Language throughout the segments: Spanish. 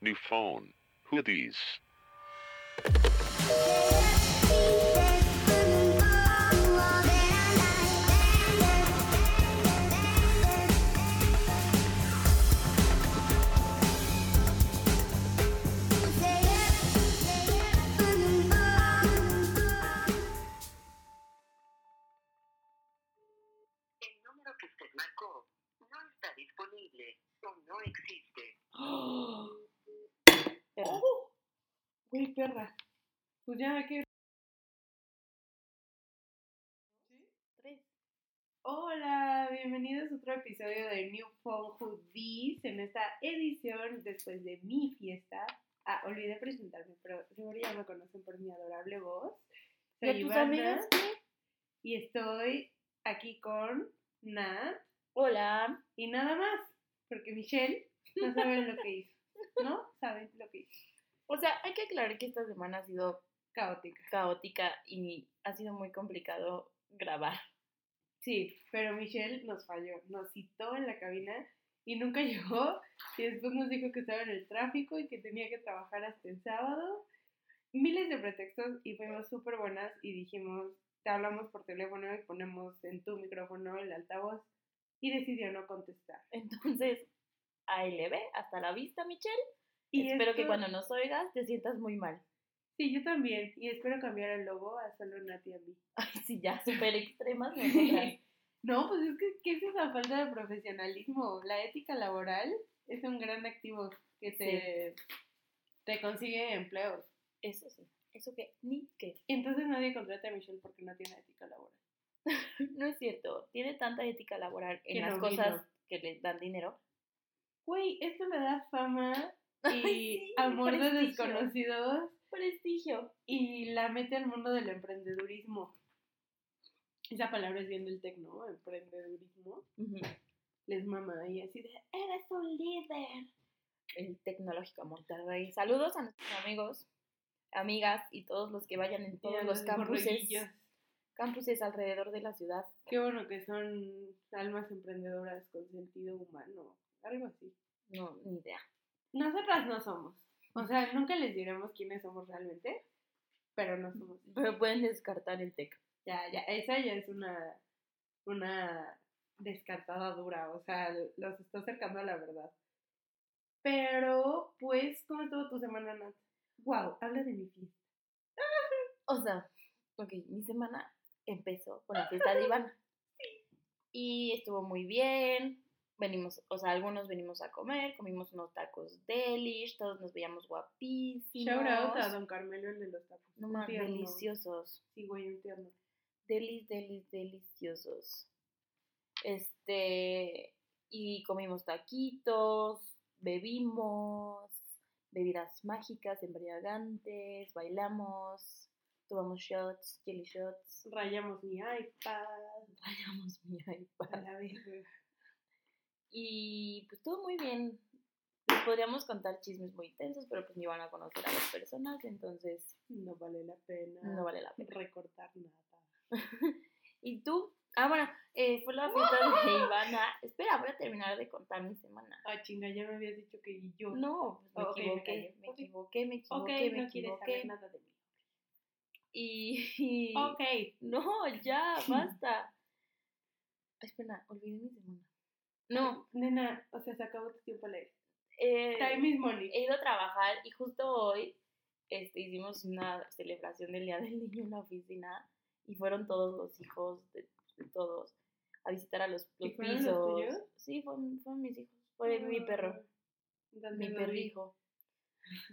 New phone. Who are these? Ya que. Tres. Hola, bienvenidos a otro episodio de New Phone Who This en esta edición después de mi fiesta. Ah, olvidé presentarme, pero seguro ya me conocen por mi adorable voz. ¿Y Soy tus Ivana amigas y estoy aquí con Nat Hola. y nada más, porque Michelle no sabe lo que hizo, ¿no? Saben lo que hizo. O sea, hay que aclarar que esta semana ha sido Caótica. caótica y ha sido muy complicado grabar. Sí, pero Michelle nos falló, nos citó en la cabina y nunca llegó y después nos dijo que estaba en el tráfico y que tenía que trabajar hasta el sábado. Miles de pretextos y fuimos súper buenas y dijimos, te hablamos por teléfono y ponemos en tu micrófono el altavoz y decidió no contestar. Entonces, ALB, hasta la vista, Michelle. Y Espero que cuando nos oigas te sientas muy mal. Sí, yo también y espero cambiar el logo a solo Nati a mí. Ay, sí, ya, súper extremas. No, pues es que ¿qué es esa falta de profesionalismo? La ética laboral es un gran activo que te, te consigue empleos. Eso sí, eso que ni que. Entonces nadie contrata a Michelle porque no tiene ética laboral. No es cierto, tiene tanta ética laboral en Que las no cosas que le dan dinero. Güey, esto me da fama y sí, amor de desconocidos Prestigio. y la mete al mundo del emprendedurismo. Esa palabra es bien del tech, ¿no? Emprendedurismo. Les mama y así de, eres un líder. El Tecnológico Monterrey. Saludos a nuestros amigos, amigas y todos los que vayan en todos a los campuses, campuses alrededor de la ciudad. Qué bueno que son almas emprendedoras con sentido humano, algo así. No, ni idea. Nosotras no somos. O sea, nunca les diremos quiénes somos realmente, pero no somos. Pero pueden descartar el tech. Ya, ya, esa ya es una, una descartada dura, o sea, los está acercando a la verdad. Pero, pues, ¿cómo estuvo tu semana, Nat? Wow, habla de mi fiesta. O sea, ok, mi semana empezó con la fiesta de Ivana. Y estuvo muy bien. Venimos, o sea, algunos venimos a comer, comimos unos tacos delish, todos nos veíamos guapísimos. Shout out a Don Carmelo, el de los tacos. No más, deliciosos. Sí, güey, un tierno. Delis, delis, deliciosos. Este, y comimos taquitos, bebimos, bebidas mágicas, embriagantes, bailamos, tomamos shots, jelly shots, Rayamos mi iPad. rayamos mi A iPad. la verga. Y pues todo muy bien. Les podríamos contar chismes muy intensos, pero pues ni van a conocer a las personas, entonces No vale la pena. no vale la pena. recortar nada. ¿Y tú? Ah, bueno, eh, fue la fiesta de Ivana. Espera, voy a terminar de contar mi semana. Ah, chinga, ya me habías dicho que yo. No, pues me equivoqué, me equivoqué, me equivoqué, Ok, me no quieres equivoqué. saber nada de mí. Y, y- Ok. no, ya, basta. Ay, espera, olvidé mi semana. No, Nena, o sea, se acabó tu tiempo alegre. eh, Time is money. he ido a trabajar y justo hoy este, hicimos una celebración del Día del Niño en la oficina y fueron todos los hijos de, de todos a visitar a los, ¿Y los los pisos. tuyos? Sí, fueron, fueron mis hijos. Fue mi perro, Ah, ¿dónde mi perrijo.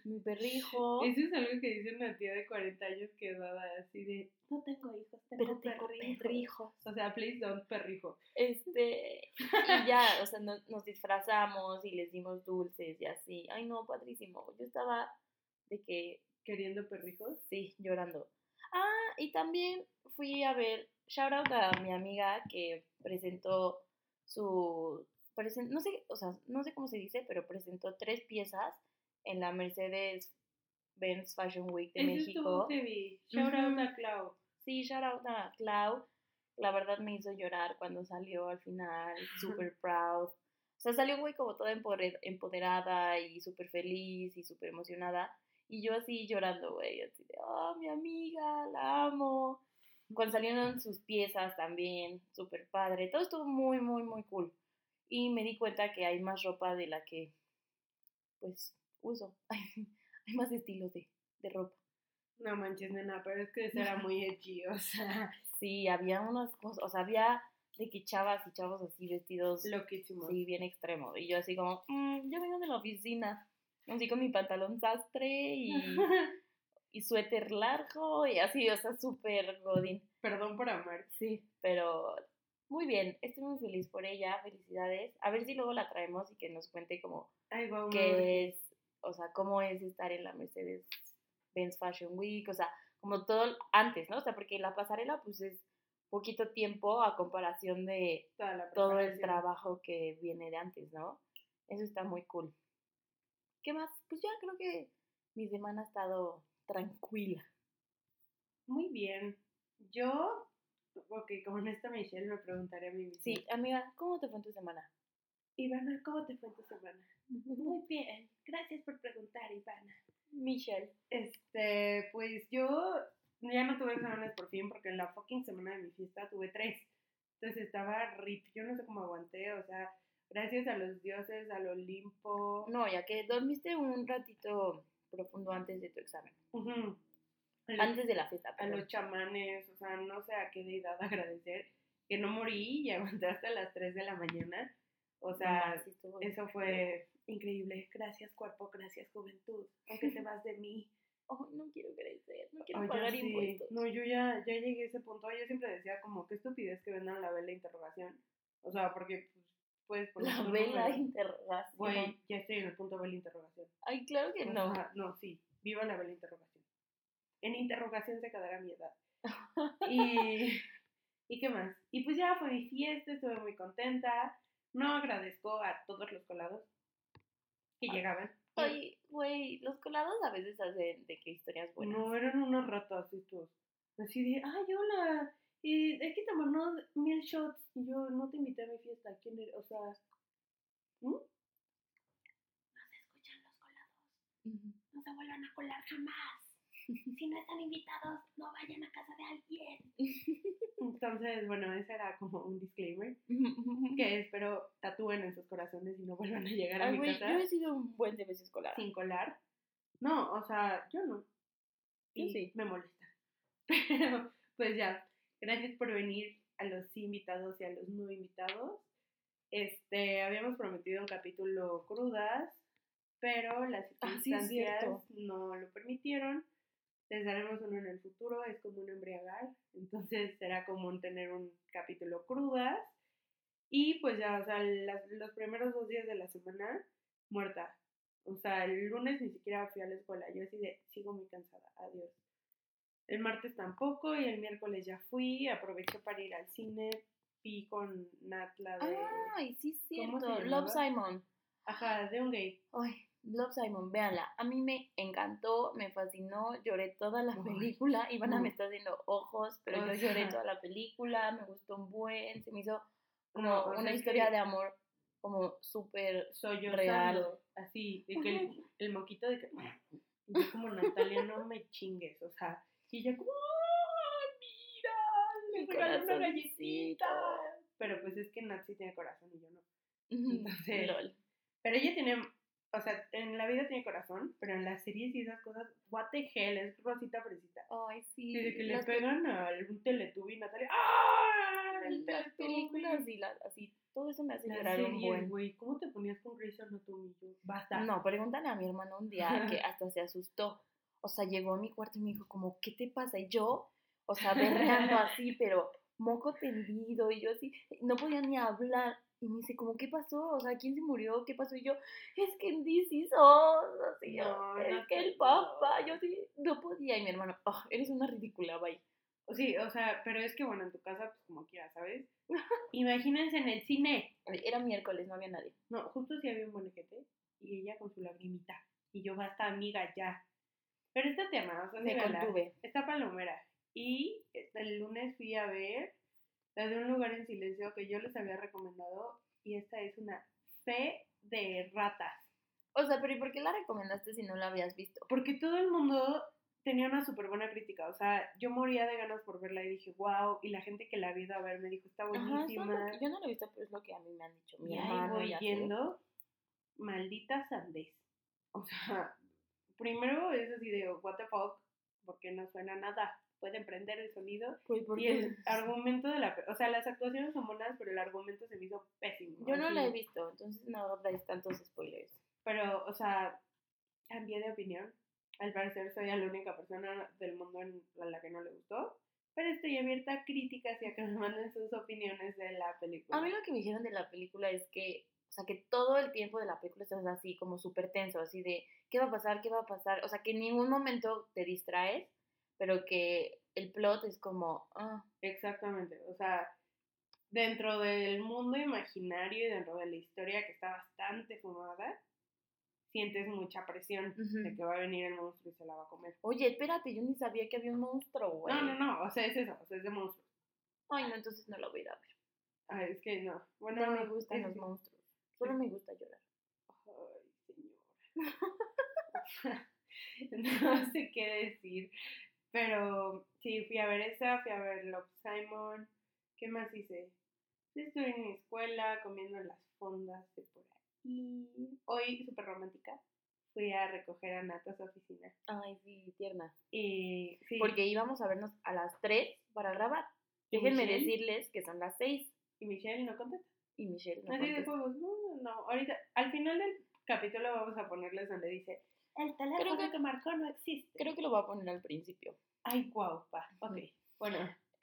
Mi perrijo. Eso es algo que dice una tía de 40 años que daba así de, no tengo hijos, tengo pero tengo perrijos". perrijos. O sea, please don't perrijo. Este, y ya, o sea, nos, nos disfrazamos y les dimos dulces y así. Ay, no, padrísimo. Yo estaba de que, Queriendo perrijos. sí, llorando. Ah, y también fui a ver, shout out a mi amiga que presentó su, no sé, o sea, no sé cómo se dice, pero presentó tres piezas en la Mercedes Benz Fashion Week de Eso México. heavy. Shout out a Clau. Sí, shout out a Clau. La verdad me hizo llorar cuando salió al final, super proud. O sea, salió güey como toda empoderada y súper feliz y súper emocionada. Y yo así llorando, güey, así de, oh, mi amiga, la amo. Cuando salieron sus piezas también, súper padre. Todo estuvo muy, muy, muy cool. Y me di cuenta que hay más ropa de la que, pues, uso. Hay, más estilos de, de ropa. No manches, nena, pero es que eso era muy edgy, o sea, Sí, había unas cosas, o sea, había de que chavas y chavos así vestidos, loquísimo. sí, bien extremo. Y yo así como, "Mm, yo vengo de la oficina, así con mi pantalón sastre y, y suéter largo y así, o sea, súper godín. Perdón por amar. Sí, pero muy bien, estoy muy feliz por ella, felicidades. A ver si luego la traemos y que nos cuente como Ay, va qué es, o sea, cómo es estar en la Mercedes Benz Fashion Week, o sea, como todo antes, ¿no? O sea, porque la pasarela pues es poquito tiempo a comparación de todo el trabajo que viene de antes, ¿no? Eso está muy cool. ¿Qué más? Pues ya creo que mi semana ha estado tranquila. Muy bien. Yo, ok, como en esta Michelle me preguntaría a mí misma. Sí, amiga, ¿cómo te fue en tu semana? Ivana, ¿cómo te fue tu semana? Muy bien. Gracias por preguntar, Ivana. Michelle. Este, pues yo ya no tuve exámenes por fin porque en la fucking semana de mi fiesta tuve tres. Entonces estaba rip, yo no sé cómo aguanté, o sea, gracias a los dioses, al Olimpo. No, ya que dormiste un ratito profundo antes de tu examen. Los- Antes de la fiesta, a los chamanes, o sea, no sé a qué deidad agradecer que no morí y aguanté hasta las 3 de la mañana. O sea, sí eso fue increíble. Gracias cuerpo, gracias juventud, aunque te vas de mí. Ay, no quiero crecer, no quiero ya pagar sé. impuestos. No, yo ya, ya llegué a ese punto. Yo siempre decía como, qué estupidez que vendan la vela de interrogación. O sea, porque pues, puedes poner La vela número. interrogación. Güey, ya estoy en el punto vela interrogación. Ay, claro que O no. sea, no, sí, viva la vela interrogación. En interrogación se quedará mi edad. Y, ¿y qué más? Y pues ya fue mi fiesta, estuve muy contenta. No agradezco a todos los colados que llegaban. Ay, güey, los colados a veces hacen de que historias buenas. No, eran unos ratas estos. Así de, ay, hola, eh, hay que tomarnos mil shots. Y yo no te invité a mi fiesta. ¿Quién eres? O sea, ¿mm? No se escuchan los colados. no se vuelvan a colar jamás. Si no están invitados, no vayan a casa de alguien. Entonces, bueno, ese era como un disclaimer que espero tatúen en sus corazones y no vuelvan a llegar a Ay, mi casa yo he sido un buen de veces colada. sin colar. No, o sea, yo no. Yo Y sí. me molesta. Pero, pues ya, gracias por venir a los sí invitados y a los no invitados. Este, habíamos prometido un capítulo crudas, pero las Ah, sí, circunstancias no lo permitieron. Les daremos uno en el futuro, es como un embriagar, entonces será común tener un capítulo crudas. Y pues ya, o sea, las- los primeros dos días de la semana, muerta. O sea, el lunes ni siquiera fui a la escuela, yo así de, sigo muy cansada, adiós. El martes tampoco y el miércoles ya fui, aproveché para ir al cine, vi con Nat la de... Ay, sí, es ¿Cómo se cierto. Love Simon. Ajá, de un gay. Ay, Love Simon, véanla. A mí me encantó, me fascinó, lloré toda la película. Ivana me está haciendo ojos, pero O yo lloré toda la película, me gustó un buen, se me hizo como No, una historia que- de amor como súper yo Real. así, de que el, el moquito de que... yo como Natalia, no me chingues, o sea, y ella como, ¡ay, mira! Le Mi regalé una galletita. Pero pues es que sí tiene corazón y yo no. Entonces- LOL. Pero ella tiene, o sea, en la vida tiene corazón, pero en las series y esas cosas, what the hell, es Rosita Fresita. Ay, sí. Y de que le las, pegan a algún teletubby y Natalia, ¡ah! El las películas y las, así, todo eso me hace Las llorar un series, buen. güey, ¿cómo te ponías con Grey's Anatomy? Yo, basta. No, pregúntale a mi hermano un día que hasta se asustó. O sea, llegó a mi cuarto y me dijo como, ¿qué te pasa? Y yo, o sea, berreando así, pero moco tendido y yo así, no podía ni hablar. Y me dice como, ¿qué pasó? O sea, ¿quién se murió? ¿Qué pasó? Y yo, es que en DC Us, así, yo, No, es no que el papá, yo así, no podía. Y mi hermano, "Ah, eres una ridícula, bye. Sí, o sea, pero es que bueno, en tu casa, pues como quieras, ¿sabes? Imagínense en el cine. Era miércoles, no había nadie. No, justo sí había un buen ojete, y ella con su lagrimita. Y yo, basta, amiga, ya. Pero este tema, o sea, sí, Me contuve. Está palomera. Y el lunes fui a ver la de un lugar en silencio que yo les había recomendado. Y esta es una fe de ratas. O sea, pero ¿y por qué la recomendaste si no la habías visto? Porque todo el mundo tenía una súper buena crítica. O sea, yo moría de ganas por verla y dije, wow. Y la gente que la ha ido a ver me dijo, está buenísima. yo no la he visto, pero es lo que a mí me han dicho. Mi y ahí voy yendo, maldita sandez. O sea, primero es así de, what the fuck, porque no suena nada. Pueden prender el sonido. Pues, ¿por Y el argumento de la... O sea, las actuaciones son buenas, pero el argumento se me hizo pésimo. Yo no la he visto, entonces no dais tantos spoilers. Pero, o sea, cambié de opinión. Al parecer soy la única persona del mundo a la que no le gustó. Pero estoy abierta a críticas y a que me manden sus opiniones de la película. A mí lo que me dijeron de la película es que, o sea, que todo el tiempo de la película estás así como súper tenso, así de, ¿qué va a pasar? ¿Qué va a pasar? O sea, que en ningún momento te distraes, pero que el plot es como, ah, Exactamente. O sea, dentro del mundo imaginario y dentro de la historia que está bastante fumada, sientes mucha presión de que va a venir el monstruo y se la va a comer. oye, espérate, yo ni sabía que había un monstruo, güey. No, no, no. O sea, es eso. O sea, es de monstruos. Ay, no, entonces no lo voy a ir a ver. Ay, es que no. Bueno, No me gustan los monstruos. Solo me gusta llorar. Ay, señora. no sé qué decir. Pero sí, fui a ver esa, fui a ver Love Simon. ¿Qué más hice? Estuve en mi escuela comiendo las fondas de por ahí. Hoy, súper romántica, fui a recoger a Nata a su oficina. Ay, sí, tierna. Y sí, Porque íbamos a vernos a las 3 para grabar. ¿Y Déjenme Michelle? decirles que son las 6 y Michelle no contesta. y Michelle no Así de contesta. juegos, no, no, ahorita, al final del capítulo vamos a ponerles donde dice, el teléfono que- que marcó no existe. Creo que lo voy a poner al principio. Ay, guau, pa, ok. Bueno,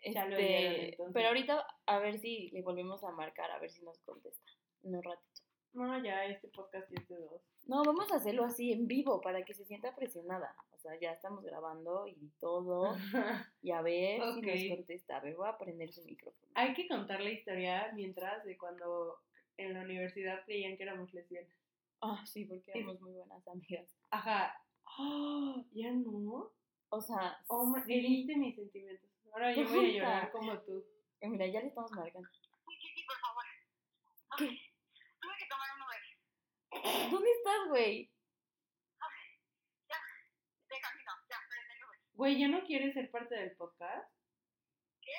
Ya lo oyeron, Este, entonces. pero ahorita a ver si le volvemos a marcar, a ver si nos contesta. En un ratito. no, ya este podcast es de dos. No, vamos a hacerlo así en vivo para que se sienta presionada. O sea, ya estamos grabando y todo. Y a ver si nos contesta. A ver, voy a prender su micrófono. Hay que contar la historia mientras de cuando en la universidad creían que éramos lesbianas. Ah, sí, porque éramos muy buenas amigas. Ajá. Ah, ¿Ya no? O sea, Oh, sí. heriste mis sentimientos. Ahora yo voy a llorar como tú. Eh, Mira, ya le estamos marcando. Sí, sí, sí, por favor. ¿Qué? Tuve que tomar un Uber. ¿Dónde estás, güey? Ya, de camino, ya, prende el Uber. Güey, ¿ya no quieres ser parte del podcast? ¿Qué?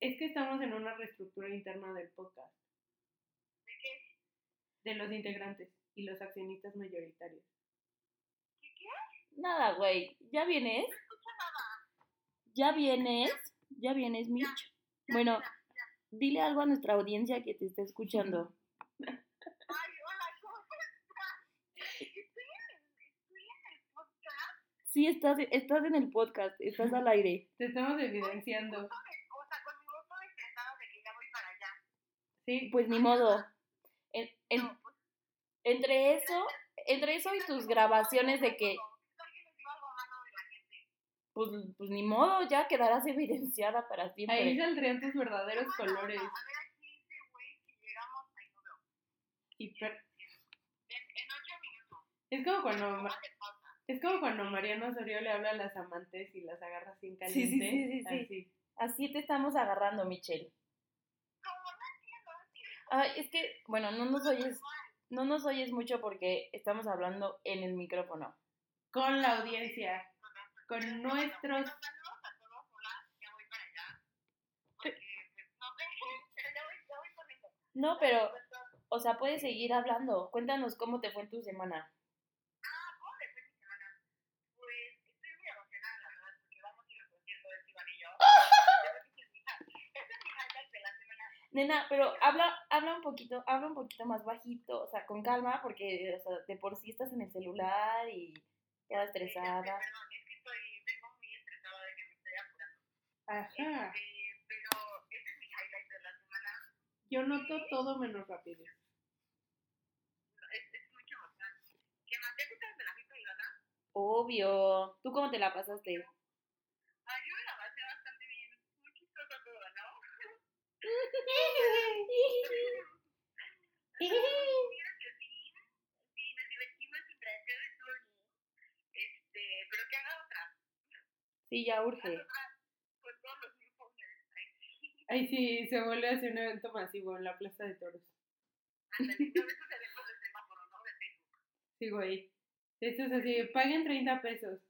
Es que estamos en una reestructura interna del podcast. ¿De los integrantes y los accionistas mayoritarios. ¿Qué qué? Nada, güey. ¿Ya vienes? No escucho nada. ¿Ya vienes? ¿Ya vienes, Mitch? Ya, Bueno, ya. dile algo a nuestra audiencia que te está escuchando. Ay, hola, ¿cómo estás? Estoy en, estoy en el podcast. Sí, estás, estás en el podcast, estás al aire. Te estamos evidenciando. O sea, conmigo todo estresado de que ya voy para allá. Sí, Pues ni modo. En- entre eso, entre eso y tus grabaciones de que, pues, pues ni modo, ya quedarás evidenciada para ahí siempre. saldrían tus verdaderos colores. A ver, aquí dice, güey, si llegamos, ahí no veo. Y per- En, en ocho minutos. Es como cuando es como cuando Mariano Osorio le habla a las amantes y las agarra sí, caliente. sí, sí, sí. Así. Así te estamos agarrando, Michelle. Como no entiendo, no entiendo. Ay, es que, bueno, no nos oyes, no nos oyes mucho porque estamos hablando en el micrófono. Con la audiencia. Con nuestros. No, pero, o sea, puedes seguir hablando. Cuéntanos cómo te fue en tu semana. Ah, ¿cómo le fue mi semana? Pues, estoy muy emocionada, la verdad, porque vamos a ir al concierto de Esteban y yo. Ese es mi hi- ese es mi highlight de la semana. Nena, pero habla, habla un poquito, habla un poquito más bajito, o sea, con calma, porque o sea, de por sí estás en el celular y Eh, sé, estresada. Perdón, es que estoy, vengo muy estresada de que me estoy apurando. Ajá. Este, pero ese es mi highlight de la semana. Yo noto todo menos rápido. Es, es mucho emoción. ¿Qué más? ¿Te gustas de la fiesta Ivana? Obvio. ¿Tú cómo te la pasaste? Ah, yo me la pasé bastante bien. Muy chistoso todo, ¿no? Mira que sí, sí, me divertí, me entretuve, estuvo bien. Este, pero que haga otra, Sí, ya urge. Ay, sí. Se vuelve a hacer un evento masivo en la Plaza de Toros. Sí, güey. Esto es así, paguen 30 pesos.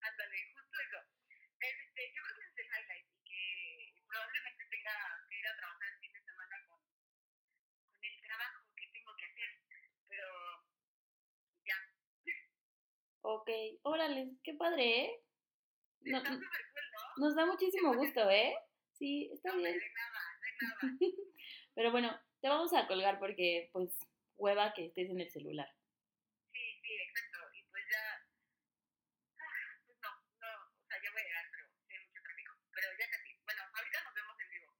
Ándale, justo eso. Este, yo creo que ese es el highlight y que probablemente tenga que ir a trabajar el fin de semana con, con el trabajo que tengo que hacer. Pero ya, Ok, órale, qué padre, ¿eh? No- está súper cool, ¿no? nos da muchísimo gusto, ¿eh? Sí, está No, bien. nada, nada. Pero bueno, te vamos a colgar porque, pues, hueva que estés en el celular. Sí, sí, exacto. Y pues ya. ah, Pues no, no, o sea, ya voy a llegar, pero sí hay mucho tráfico. Pero ya casi. Bueno, ahorita nos vemos en vivo.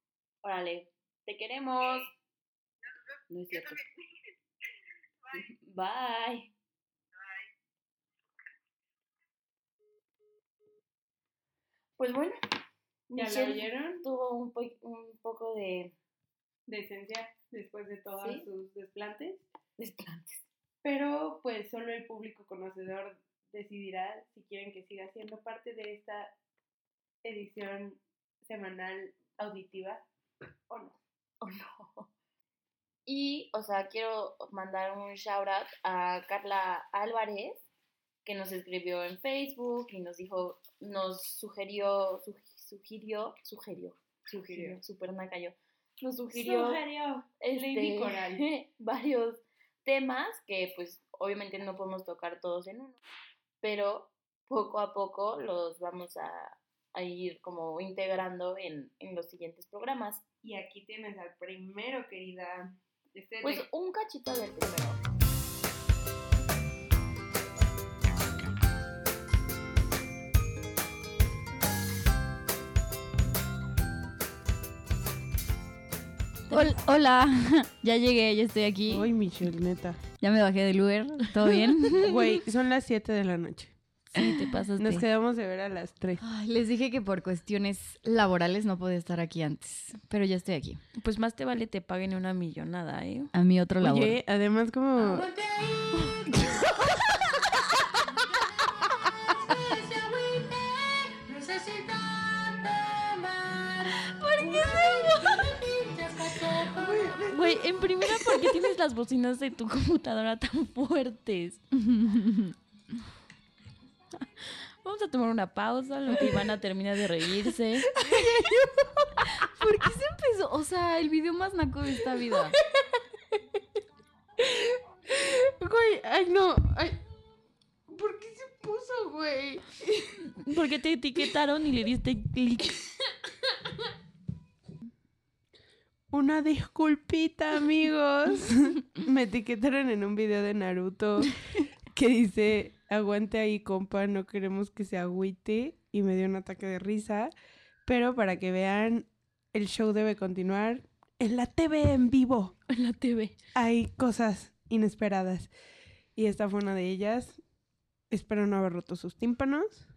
Órale, te queremos. No es cierto. Bye. Pues bueno, ¿Ya Michelle oyeron? tuvo un, po- un poco de De esencia después de todos Sí. sus desplantes. desplantes. Pero pues solo el público conocedor decidirá si quieren que siga siendo parte de esta edición semanal auditiva o no. ¿O no? Y, o sea, quiero mandar un shout out a Carla Álvarez, que nos escribió en Facebook y nos dijo, nos sugirió, su- sugirió, sugirió, sugirió, super naca yo, nos sugirió Sugirió este, varios temas que pues obviamente no podemos tocar todos en uno, pero poco a poco los vamos a, a ir como integrando en, en los siguientes programas. Y aquí tienes al primero, querida. Este Pues de- un cachito del primero. Hol- Hola, ya llegué, ya estoy aquí. Uy, Michelle, neta. Ya me bajé del Uber, ¿todo bien? Güey, son las 7 de la noche. Sí, te pasaste. Nos quedamos de ver a las 3. Ay, les dije que por cuestiones laborales no podía estar aquí antes, pero ya estoy aquí. Pues más te vale te paguen una millonada, ¿eh? A mi otro labor. Oye, además como... Güey, en primera, ¿por qué tienes las bocinas de tu computadora tan fuertes? Vamos a tomar una pausa, lo que Ivana termina de reírse. ¿Por qué se empezó? O sea, el video más naco de esta vida. Güey, ay no, ay... ¿Por qué se puso, güey? Porque te etiquetaron y le diste clic. Una disculpita, amigos. Me etiquetaron en un video de Naruto que dice, aguante ahí, compa, no queremos que se agüite. Y me dio un ataque de risa. Pero para que vean, el show debe continuar en la TV en vivo. En la TV. Hay cosas inesperadas. Y esta fue una de ellas. Espero no haber roto sus tímpanos.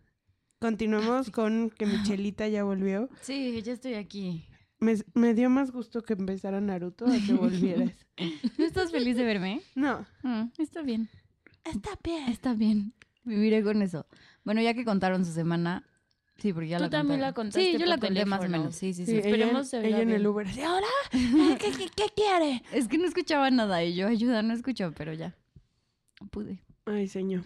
Continuamos con que Michelita ya volvió. Sí, ya estoy aquí. Me, me dio más gusto que empezara Naruto a que volvieras. ¿No estás feliz de verme? No. Mm, está bien, Está bien. está bien. Viviré con eso. Bueno, ya que contaron su semana. Sí, porque ya Tú la también contaron. la contaste Sí, yo la conté más o menos. Sí, sí, sí. Sí, esperemos ella, se ella en el. Uber. así, Hola, ¿qué, qué, qué quiere? Es que no escuchaba nada y yo, ayuda, no escucho, pero ya. Pude. Ay, señor.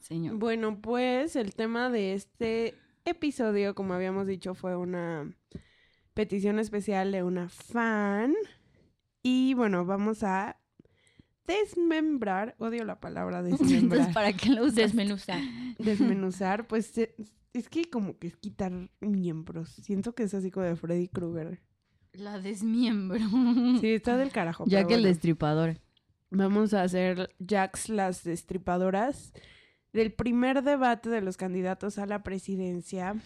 Señor. Bueno, pues el tema de este episodio, como habíamos dicho, fue una petición especial de una fan. Y bueno, vamos a desmembrar, odio la palabra Entonces, desmembrar, ¿para qué lo usas? Desmenuzar. desmenuzar, pues eh, es que como que es quitar miembros. Siento que es así como de Freddy Krueger. La desmiembro. Sí, está del carajo. ya que el destripador. Vamos a hacer Jax las destripadoras del primer debate de los candidatos a la presidencia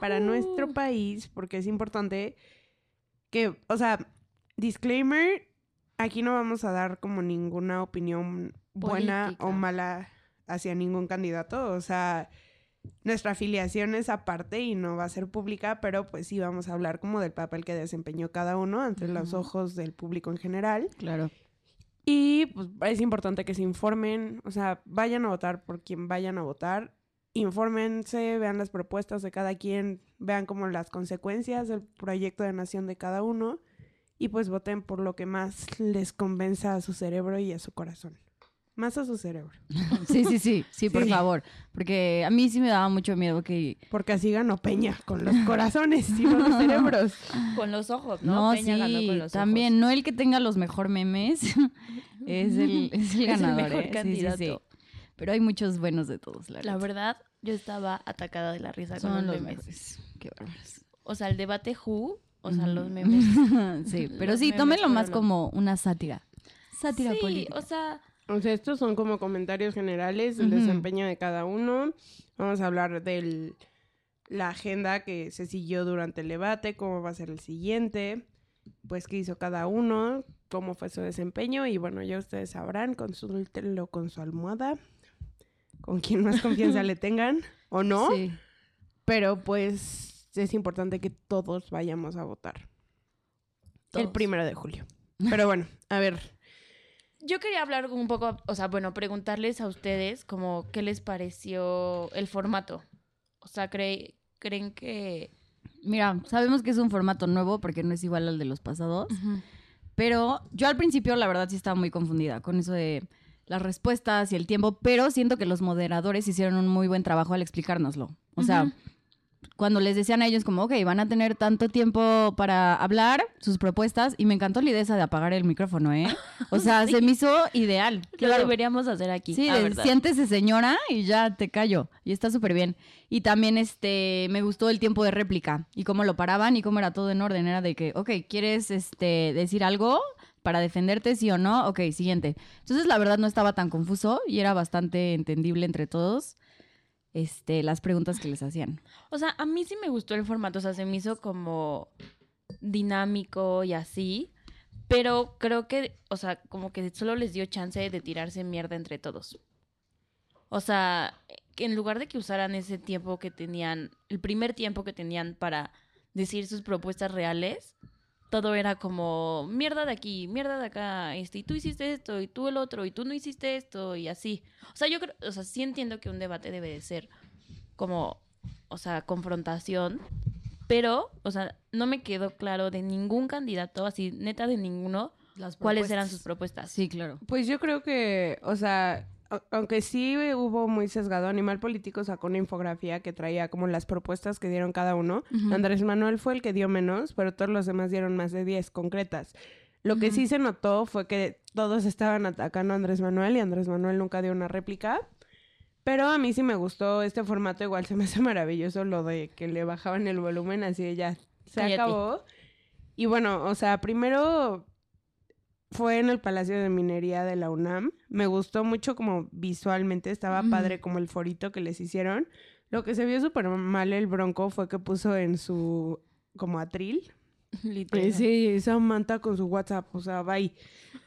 para nuestro país, porque es importante que, o sea, disclaimer, aquí no vamos a dar como ninguna opinión buena Política. o mala hacia ningún candidato, o sea, nuestra afiliación es aparte y no va a ser pública, pero pues sí vamos a hablar como del papel que desempeñó cada uno ante los ojos del público en general. Claro. Y pues es importante que se informen, o sea, vayan a votar por quien vayan a votar, infórmense, vean las propuestas de cada quien, vean como las consecuencias del proyecto de nación de cada uno y pues voten por lo que más les convenza a su cerebro y a su corazón. Más a su cerebro. Sí, sí, sí, sí, por Sí. favor. Porque a mí sí me daba mucho miedo que... Porque así ganó Peña, con los corazones y no los cerebros. Con los ojos, ¿no? No, Peña ganó sí, con los también, ojos. no el que tenga los mejor memes, es el, es el el ganador, mejor ¿eh? Sí, sí, candidato. sí. Pero hay muchos buenos de todos, la, La verdad, yo estaba atacada de la risa con Son los los memes. mejores. Qué bárbaros. O sea, el debate Who, o sea, los memes. sí, pero Los sí, memes tómenlo más fueron lo- como una sátira. Sátira sí, política. o sea, O sea, estos son como comentarios generales del desempeño de cada uno. Vamos a hablar de la agenda que se siguió durante el debate, cómo va a ser el siguiente, pues qué hizo cada uno, cómo fue su desempeño y bueno, ya ustedes sabrán, consúltenlo con su almohada, con quien más confianza le tengan o no, Sí. pero pues es importante que todos vayamos a votar el primero de julio. Pero bueno, a ver, yo quería hablar un poco, o sea, bueno, preguntarles a ustedes como qué les pareció el formato. O sea, cre- ¿creen que... Mira, sabemos que es un formato nuevo porque no es igual al de los pasados. Pero yo al principio, la verdad, sí estaba muy confundida con eso de las respuestas y el tiempo, pero siento que los moderadores hicieron un muy buen trabajo al explicárnoslo. O sea. Cuando les decían a ellos como, ok, van a tener tanto tiempo para hablar sus propuestas, y me encantó la idea esa de apagar el micrófono, ¿eh? O sea, se me hizo ideal. Lo Claro. deberíamos hacer aquí. Sí, ah, siéntese señora y ya te callo. Y está súper bien. Y también este me gustó el tiempo de réplica y cómo lo paraban y cómo era todo en orden. Era de que, ok, ¿quieres este, decir algo para defenderte, sí o no? Ok, siguiente. Entonces, la verdad no estaba tan confuso y era bastante entendible entre todos este, las preguntas que les hacían. O sea, a mí sí me gustó el formato, o sea, se me hizo como dinámico y así, pero creo que, o sea, como que solo les dio chance de tirarse mierda entre todos. O sea, en lugar de que usaran ese tiempo que tenían, el primer tiempo que tenían para decir sus propuestas reales, todo era como mierda de aquí, mierda de acá, este, y tú hiciste esto, y tú el otro, y tú no hiciste esto, y así. O sea, yo creo, o sea, sí entiendo que un debate debe de ser como, o sea, confrontación, pero, o sea, no me quedó claro de ningún candidato, así, neta de ninguno, cuáles eran sus propuestas. Sí, claro. Pues yo creo que, o sea, aunque sí hubo muy sesgado, Animal Político sacó una infografía que traía como las propuestas que dieron cada uno. Andrés Manuel fue el que dio menos, pero todos los demás dieron más de 10 concretas. Lo que sí se notó fue que todos estaban atacando a Andrés Manuel y Andrés Manuel nunca dio una réplica. Pero a mí sí me gustó este formato, igual se me hace maravilloso lo de que le bajaban el volumen, así ya se Cállate. acabó. Y bueno, o sea, primero fue en el Palacio de Minería de la UNAM. Me gustó mucho como visualmente, estaba padre como el forito que les hicieron. Lo que se vio súper mal el bronco fue que puso en su como atril. Literal. Sí, esa manta con su WhatsApp, o sea, bye.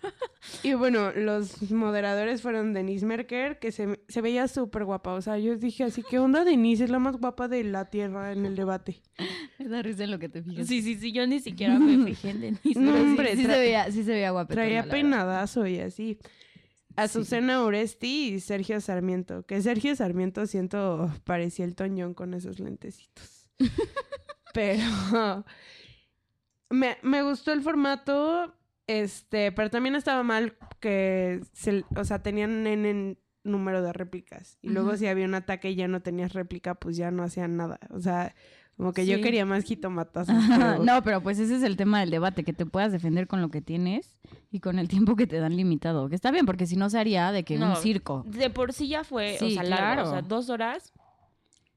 y bueno, los moderadores fueron Denise Merker, que se, se veía súper guapa. O sea, yo dije así, ¿qué onda Denise? Es la más guapa de la tierra en el debate. Me da risa en lo que te fijas. Sí, sí, sí, yo ni siquiera me fijé en Denise. No, sí- hombre, sí, tra- se veía, sí se veía guapetona, Traía la peinadazo y así. Azucena Oresti y Sergio Sarmiento. Que Sergio Sarmiento siento parecía el Toñón con esos lentecitos. pero me, me gustó el formato, este, pero también estaba mal que, se, o sea, tenían en, en número de réplicas. Y luego si había un ataque y ya no tenías réplica, pues ya no hacían nada. O sea, como que yo quería más jitomatazos. Pero- No, pero pues ese es el tema del debate, que te puedas defender con lo que tienes y con el tiempo que te dan limitado. Que está bien, porque si no se haría de que No. un circo. De por sí ya fue, o sea, largo, claro. o sea, dos horas.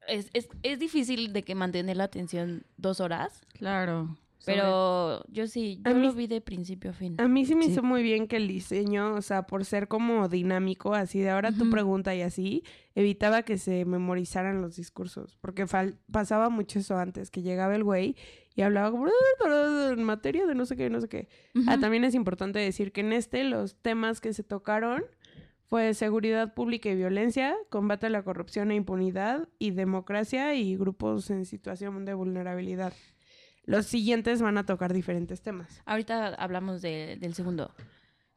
Es, es, es difícil de que mantener la atención dos horas, Claro. Pero yo sí, A yo mí- lo vi de principio a fin. A mí sí me Sí. hizo muy bien que el diseño, o sea, por ser como dinámico, así de ahora tu pregunta y así, evitaba que se memorizaran los discursos, porque fal- pasaba mucho eso antes, que llegaba el güey y hablaba como en materia de no sé qué, no sé qué. Ah, también es importante decir que en este los temas que se tocaron fue seguridad pública y violencia, combate a la corrupción e impunidad y democracia y grupos en situación de vulnerabilidad. Los siguientes van a tocar diferentes temas. Ahorita hablamos de- del segundo.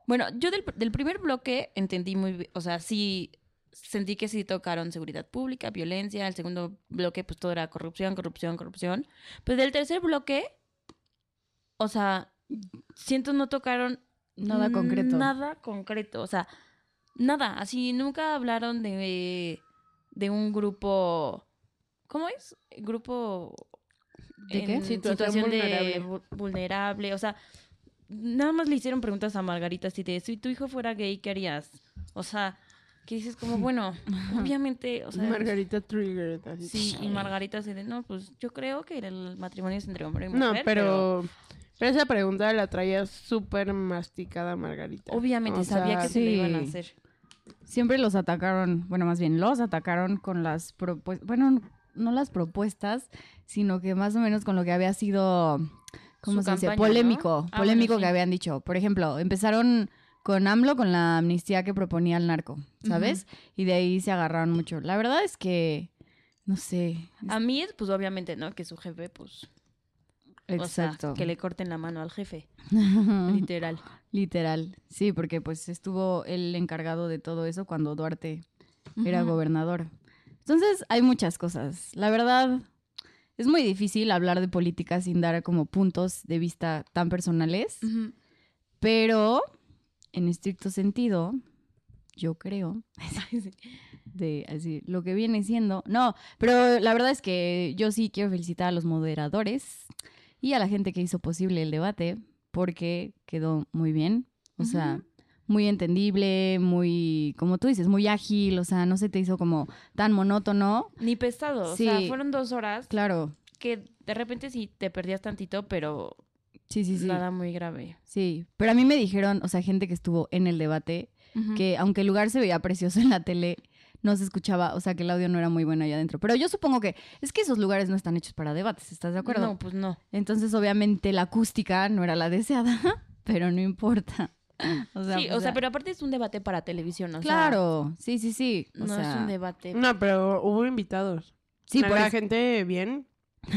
Bueno, yo del, del primer bloque entendí muy bien, o sea, sí sentí que sí tocaron seguridad pública, violencia, el segundo bloque pues todo era corrupción, corrupción, corrupción. Pero del tercer bloque, o sea, siento no tocaron Nada concreto. Nada concreto, o sea, nada, así nunca hablaron de, de un grupo, ¿cómo es? Grupo ¿De qué? en Situación vulnerable. vu- vulnerable, o sea, nada más le hicieron preguntas a Margarita así de, si tu hijo fuera gay, ¿qué harías? O sea, que dices como, bueno, obviamente, o sea, Margarita Trigger. así. sí, y Margarita se de, no, pues yo creo que el matrimonio es entre hombre y No, mujer, pero, pero esa pregunta la traía súper masticada Margarita. obviamente O sabía sea, que se le iban a hacer. Siempre los atacaron, bueno, más bien los atacaron con las propuestas, bueno, no las propuestas, sino que más o menos con lo que había sido, ¿cómo Su se dice? Polémico, Ah, polémico bueno, que habían dicho. Por ejemplo, empezaron con AMLO con la amnistía que proponía el narco, ¿sabes? Y de ahí se agarraron mucho. La verdad es que, no sé, A mí, pues obviamente, ¿no? Que su jefe, pues, exacto. o sea, que le corten la mano al jefe, literal. Literal, sí, porque pues estuvo el encargado de todo eso cuando Duarte era gobernador. Entonces hay muchas cosas. La verdad, es muy difícil hablar de política sin dar como puntos de vista tan personales, pero en estricto sentido, yo creo, de así, lo que viene siendo. No, pero la verdad es que yo sí quiero felicitar a los moderadores y a la gente que hizo posible el debate, porque quedó muy bien. O sea, muy entendible, muy, como tú dices, muy ágil. O sea, no se te hizo como tan monótono. Ni pesado, o Sí. sea, fueron dos horas Claro, que de repente sí te perdías tantito, pero sí, sí, sí. nada muy grave. Sí, pero a mí me dijeron, o sea, gente que estuvo en el debate, que aunque el lugar se veía precioso en la tele, no se escuchaba, o sea, que el audio no era muy bueno allá adentro. Pero yo supongo que es que esos lugares no están hechos para debates, ¿estás de acuerdo? No, pues no. Entonces, obviamente, la acústica no era la deseada, pero no importa. O sea, sí, pues, o sea, ya. pero aparte es un debate para televisión, o sea, Claro, sí, sí, sí. O no es un debate. No, pero hubo invitados. Sí, por la eso- gente bien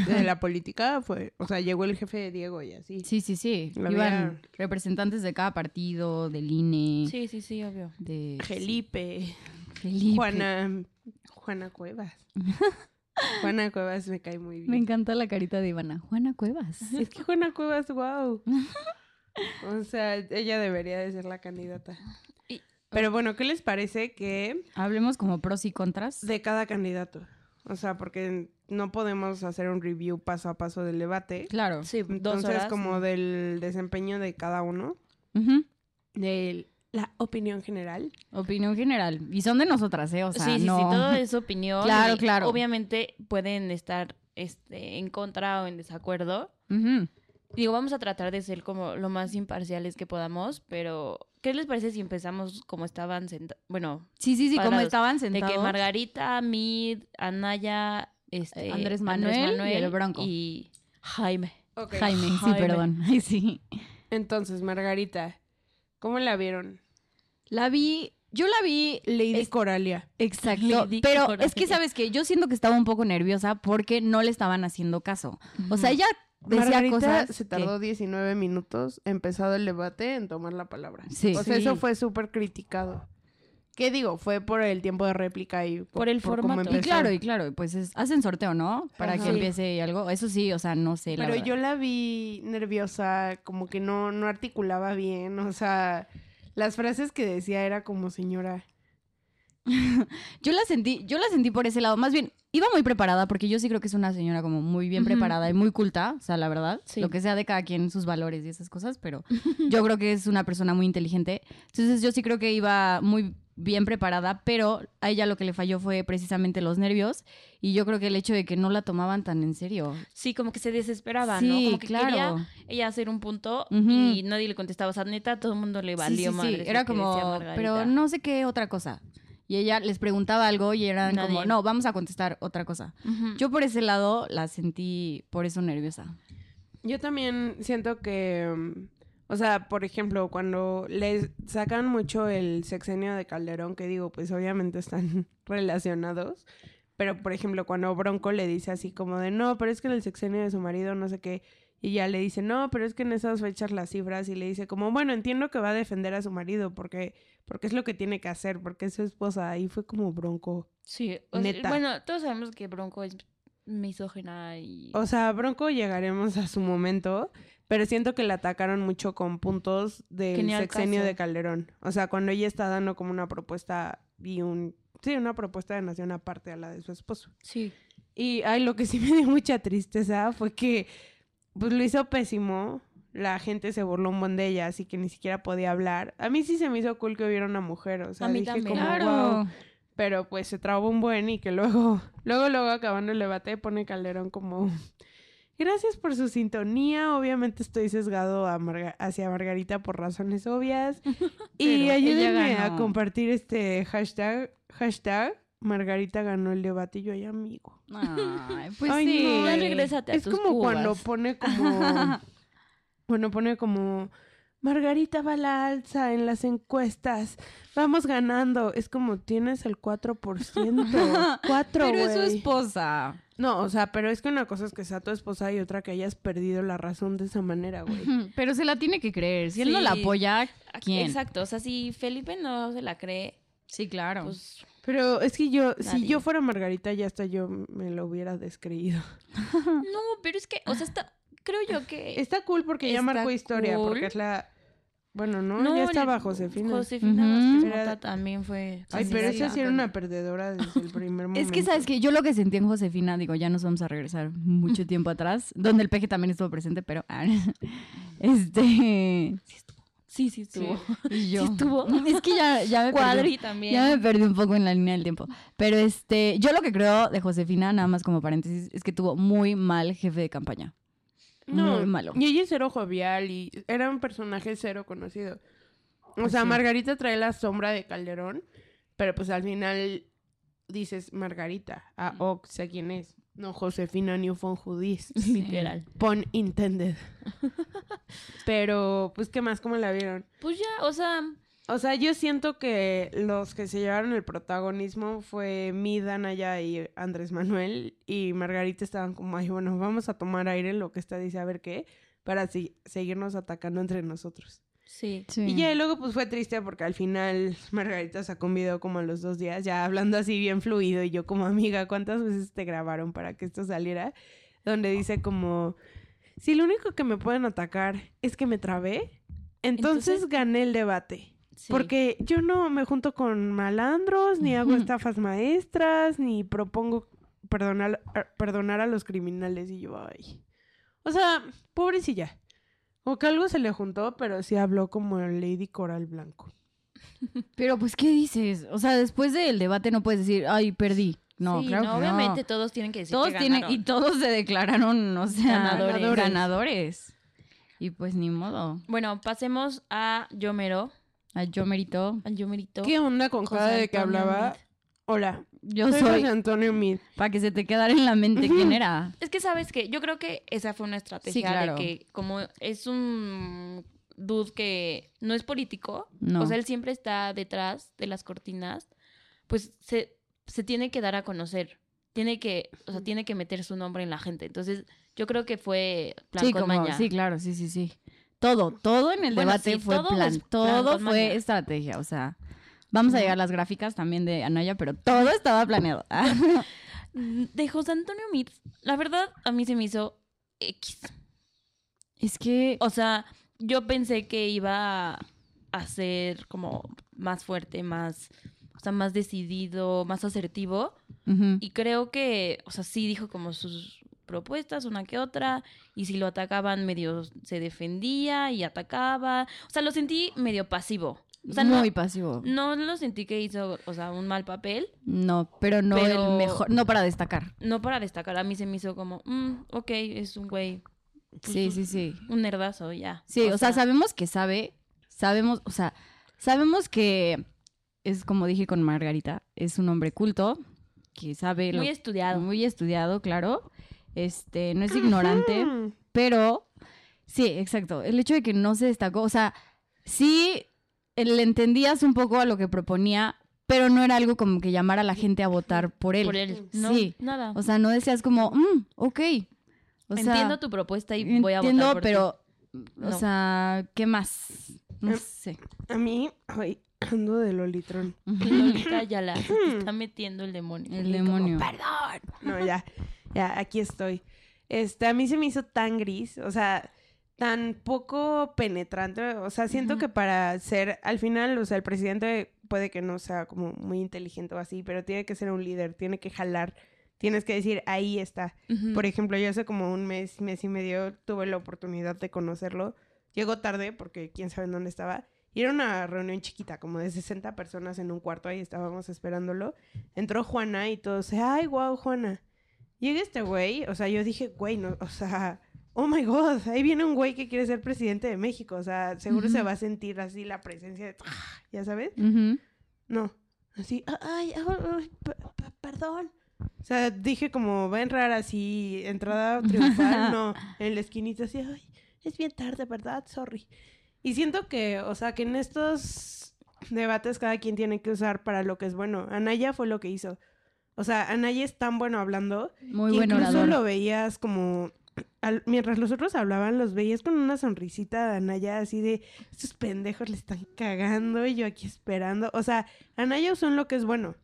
de la política fue, o sea, llegó el jefe de Diego y así. Sí, sí, sí. La Iban había- representantes de cada partido, del INE, Sí, sí, sí, obvio. de Felipe, Felipe. Juana, Juana Cuevas. Juana Cuevas me cae muy bien. Me encanta la carita de Ivana. Juana Cuevas. Es que Juana Cuevas, wow. O sea, ella debería de ser la candidata. Y- Pero bueno, ¿qué les parece que Hablemos como pros y contras. de cada candidato? O sea, porque no podemos hacer un review paso a paso del debate. Claro. Sí, dos Entonces, horas. como del desempeño de cada uno, Ujú. de la opinión general. Opinión general. Y son de nosotras, ¿eh? O sea, sí, sí, no... sí, todo es opinión. Claro, claro. Obviamente pueden estar este, en contra o en desacuerdo. Ujú. Digo, vamos a tratar de ser como lo más imparciales que podamos, pero ¿qué les parece si empezamos como estaban sentados? Bueno, Sí, sí, sí, como estaban de sentados. que Margarita, Mid, Anaya, este, Andrés Manuel y el Bronco. y Jaime. Jaime, sí, perdón. Ay, sí. Entonces, Margarita, ¿cómo la vieron? La vi... Yo la vi... Lady Es- Coralia. Exacto. Lady Pero Coralia. es que, ¿sabes que Yo siento que estaba un poco nerviosa porque no le estaban haciendo caso. O sea, ella decía Margarita cosas se que- tardó 19 minutos empezado el debate en tomar la palabra. Sí. O sea, Sí. eso fue súper criticado. ¿Qué digo? Fue por el tiempo de réplica y Por el formato. Y claro, y claro, pues es- hacen sorteo, ¿no? Para Ajá. que empiece algo. Eso sí, o sea, no sé. Pero yo la vi nerviosa, como que no, no articulaba bien. O sea, las frases que decía era como señora. Yo la sentí, yo la sentí por ese lado. Más bien, iba muy preparada porque yo sí creo que es una señora como muy bien preparada y muy culta, o sea, la verdad. Sí. Lo que sea de cada quien, sus valores y esas cosas, pero yo creo que es una persona muy inteligente. Entonces yo sí creo que iba muy bien preparada, pero a ella lo que le falló fue precisamente los nervios y yo creo que el hecho de que no la tomaban tan en serio. Sí, como que se desesperaba, sí, ¿no? Como que claro. quería ella hacer un punto y nadie le contestaba. O sea, neta, todo el mundo le valió sí, sí. madres lo Era como, pero no sé qué otra cosa. Y ella les preguntaba algo y eran como, no, vamos a contestar otra cosa. Yo por ese lado la sentí por eso nerviosa. Yo también siento que, mm, o sea, por ejemplo, cuando les sacan mucho el sexenio de Calderón, que digo, pues obviamente están relacionados, pero por ejemplo, cuando Bronco le dice así como de, no, pero es que en el sexenio de su marido no sé qué, y ya le dice, no, pero es que en esas fechas las cifras, y le dice como, bueno, entiendo que va a defender a su marido porque, porque es lo que tiene que hacer, porque es su esposa, ahí fue como Bronco. Sí, o sea, bueno, todos sabemos que Bronco es misógina y... O sea, Bronco llegaremos a su momento, pero siento que la atacaron mucho con puntos del sexenio caso. de Calderón. O sea, cuando ella está dando como una propuesta y un... Sí, una propuesta de nación aparte a la de su esposo. Sí. Y, ay, lo que sí me dio mucha tristeza fue que, pues, lo hizo pésimo. La gente se burló un buen de ella, así que ni siquiera podía hablar. A mí sí se me hizo cool que hubiera una mujer, o sea, A mí dije también. como, Claro. "Guau". Pero, pues, se trabó un buen y que luego, luego, luego, acabando el debate, pone Calderón como... Gracias por su sintonía. Obviamente estoy sesgado a Marga- hacia Margarita por razones obvias. y ayúdenme a compartir este hashtag, hashtag Margarita ganó el debate y yo, ay, amigo. Ay, pues Ay, sí. no, Ya regrésate a Es tus como cuando pone como. cuando pone como. Margarita va a la alza en las encuestas. Vamos ganando. Es como tienes el 4%. 4, Pero es su esposa. No, o sea, pero es que una cosa es que sea tu esposa y otra que hayas perdido la razón de esa manera, güey. Pero se la tiene que creer. Si él no la apoya, ¿quién? Exacto, o sea, si Felipe no se la cree, Sí, claro. pues Pero es que yo, si yo fuera Margarita, ya hasta yo me lo hubiera descreído. no, pero es que, o sea, está, creo yo que Está cool porque ya marcó historia, cool. porque es la. Bueno, no, ya estaba Josefina. Josefina Era- Mota también fue. Ay, sí, pero sí, esa sí era una perdedora desde el primer momento. Es que, ¿sabes que Yo lo que sentí en Josefina, digo, ya nos vamos a regresar mucho tiempo atrás, donde el peje también estuvo presente, pero... ah, este... Sí, sí estuvo. Y yo... Sí estuvo. Es que ya, ya me perdí. También. Ya me perdí un poco en la línea del tiempo. Pero este, yo lo que creo de Josefina, nada más como paréntesis, es que tuvo muy mal jefe de campaña. No, Muy malo. Y ella es cero jovial y era un personaje cero conocido. O sea, sí. Margarita trae la sombra de Calderón, pero pues al final dices Margarita. Ah, oh, sé quién es. No, Josefina Newfon Judís. Literal. Pon intended. pero, pues, ¿qué más? ¿Cómo la vieron? Pues ya, o sea, O sea, yo siento que los que se llevaron el protagonismo fue mi Danaya y Andrés Manuel y Margarita estaban como, ay, bueno, vamos a tomar aire en lo que está dice a ver qué, para si- seguirnos atacando entre nosotros. Sí. Sí. Y ya y luego pues fue triste porque al final Margarita sacó un video como a los dos días, ya hablando así bien fluido y yo como amiga, ¿cuántas veces te grabaron para que esto saliera? Donde dice como, si lo único que me pueden atacar es que me trabé, entonces, Entonces- gané el debate. sí. Porque yo no me junto con malandros, ni hago estafas maestras, ni propongo perdonar, perdonar a los criminales. Y yo, ay. O sea, pobrecilla. O que algo se le juntó, pero sí habló como Lady Coral Blanco. Pero pues, ¿qué dices? O sea, después del debate no puedes decir, ay, perdí. No, Sí, claro no, que no. obviamente todos tienen que decir todos que tienen, y todos se declararon, o sea, Ganadores. Y pues ni modo. Bueno, pasemos a Yomero, A yo merito. al Yomerito. ¿Qué onda con José cada de que hablaba? Hola, Yo soy, soy, José Antonio Mid. para que se te quedara en la mente quién era. Es que sabes que yo creo que esa fue una estrategia Sí, claro. de que como es un dude que no es político, No. o sea, él siempre está detrás de las cortinas, pues se, se tiene que dar a conocer, tiene que, o sea, tiene que meter su nombre en la gente. Entonces, yo creo que fue plan Sí, con como, maña. sí, claro, sí, sí, sí. Todo, todo en el Bueno, debate sí, fue todo plan, todo fue maña. estrategia, o sea, vamos a llegar a las gráficas también de Anaya, pero todo estaba planeado. De José Antonio Mitz, la verdad, a mí se me hizo X. es que, O sea, yo pensé que iba a ser como más fuerte, más, o sea, más decidido, más asertivo. Y creo que, o sea, sí dijo como sus propuestas, una que otra, y si lo atacaban medio se defendía y atacaba. O sea, lo sentí medio pasivo. O sea, muy no, pasivo. no lo sentí que hizo, o sea, un mal papel. No, pero no Pero- el mejor, no para destacar. No para destacar, a mí se me hizo como, mm, ok, es un güey, Pues, Sí, sí, sí. un nerdazo, ya. Sí, o, sea, sabemos que sabe, sabemos, o sea, sabemos que es como dije con Margarita, es un hombre culto, que sabe lo muy estudiado. muy estudiado, claro. Este, no es ignorante, pero sí, exacto. El hecho de que no se destacó, o sea, sí le entendías un poco a lo que proponía, pero no era algo como que llamara a la gente a votar por él. por él. No, Sí. nada. O sea, no decías como, mm, ok. O sea, Entiendo tu propuesta y voy a votar por ti. pero, o No. sea, ¿qué más? No Em, sé. A mí, ay, ando de Lolitrón. Lolita ya la está metiendo el demonio. El demonio. No, ya, ya, aquí estoy. Este, a mí se me hizo tan gris, o sea, tan poco penetrante. O sea, siento que para ser, al final, o sea, el presidente puede que no sea como muy inteligente o así, pero tiene que ser un líder, tiene que jalar, tienes que decir, ahí está. Por ejemplo, yo hace como un mes, mes y medio, tuve la oportunidad de conocerlo. Llegó tarde porque quién sabe dónde estaba. Y era una reunión chiquita, como de 60 personas en un cuarto, ahí estábamos esperándolo. Entró Juana y todos, ay, wow, Juana. Llega este güey, o sea, yo dije, güey, no, o sea, oh my god, ahí viene un güey que quiere ser presidente de México, o sea, seguro se va a sentir así la presencia de, ya sabes. No, así, "Ah, ay, ay, ay, pe- pe- perdón. O sea, dije como va a entrar así, entrada triunfal, no, en la esquinita así, ay, es bien tarde, ¿verdad? Sorry. Y siento que, o sea, que en estos debates cada quien tiene que usar para lo que es bueno. Anaya fue lo que hizo. O sea, Anaya es tan bueno hablando Muy que buen incluso orador. lo veías como... al- mientras los otros hablaban, los veías con una sonrisita de Anaya así de... Estos pendejos le están cagando y yo aquí esperando. O sea, Anaya usó en lo que es bueno.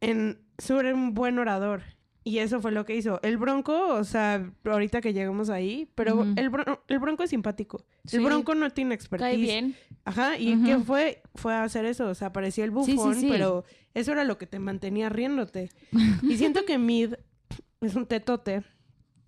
En ser un buen orador. Y eso fue lo que hizo. El Bronco, o sea, ahorita que llegamos ahí, pero el, bron- el Bronco es simpático. Sí. El Bronco no tiene expertise. Cae bien. Ajá, y Ujú. ¿qué fue? Fue a hacer eso, o sea, parecía el sí, bufón, sí. pero eso era lo que te mantenía riéndote. y siento que Mid es un tetote.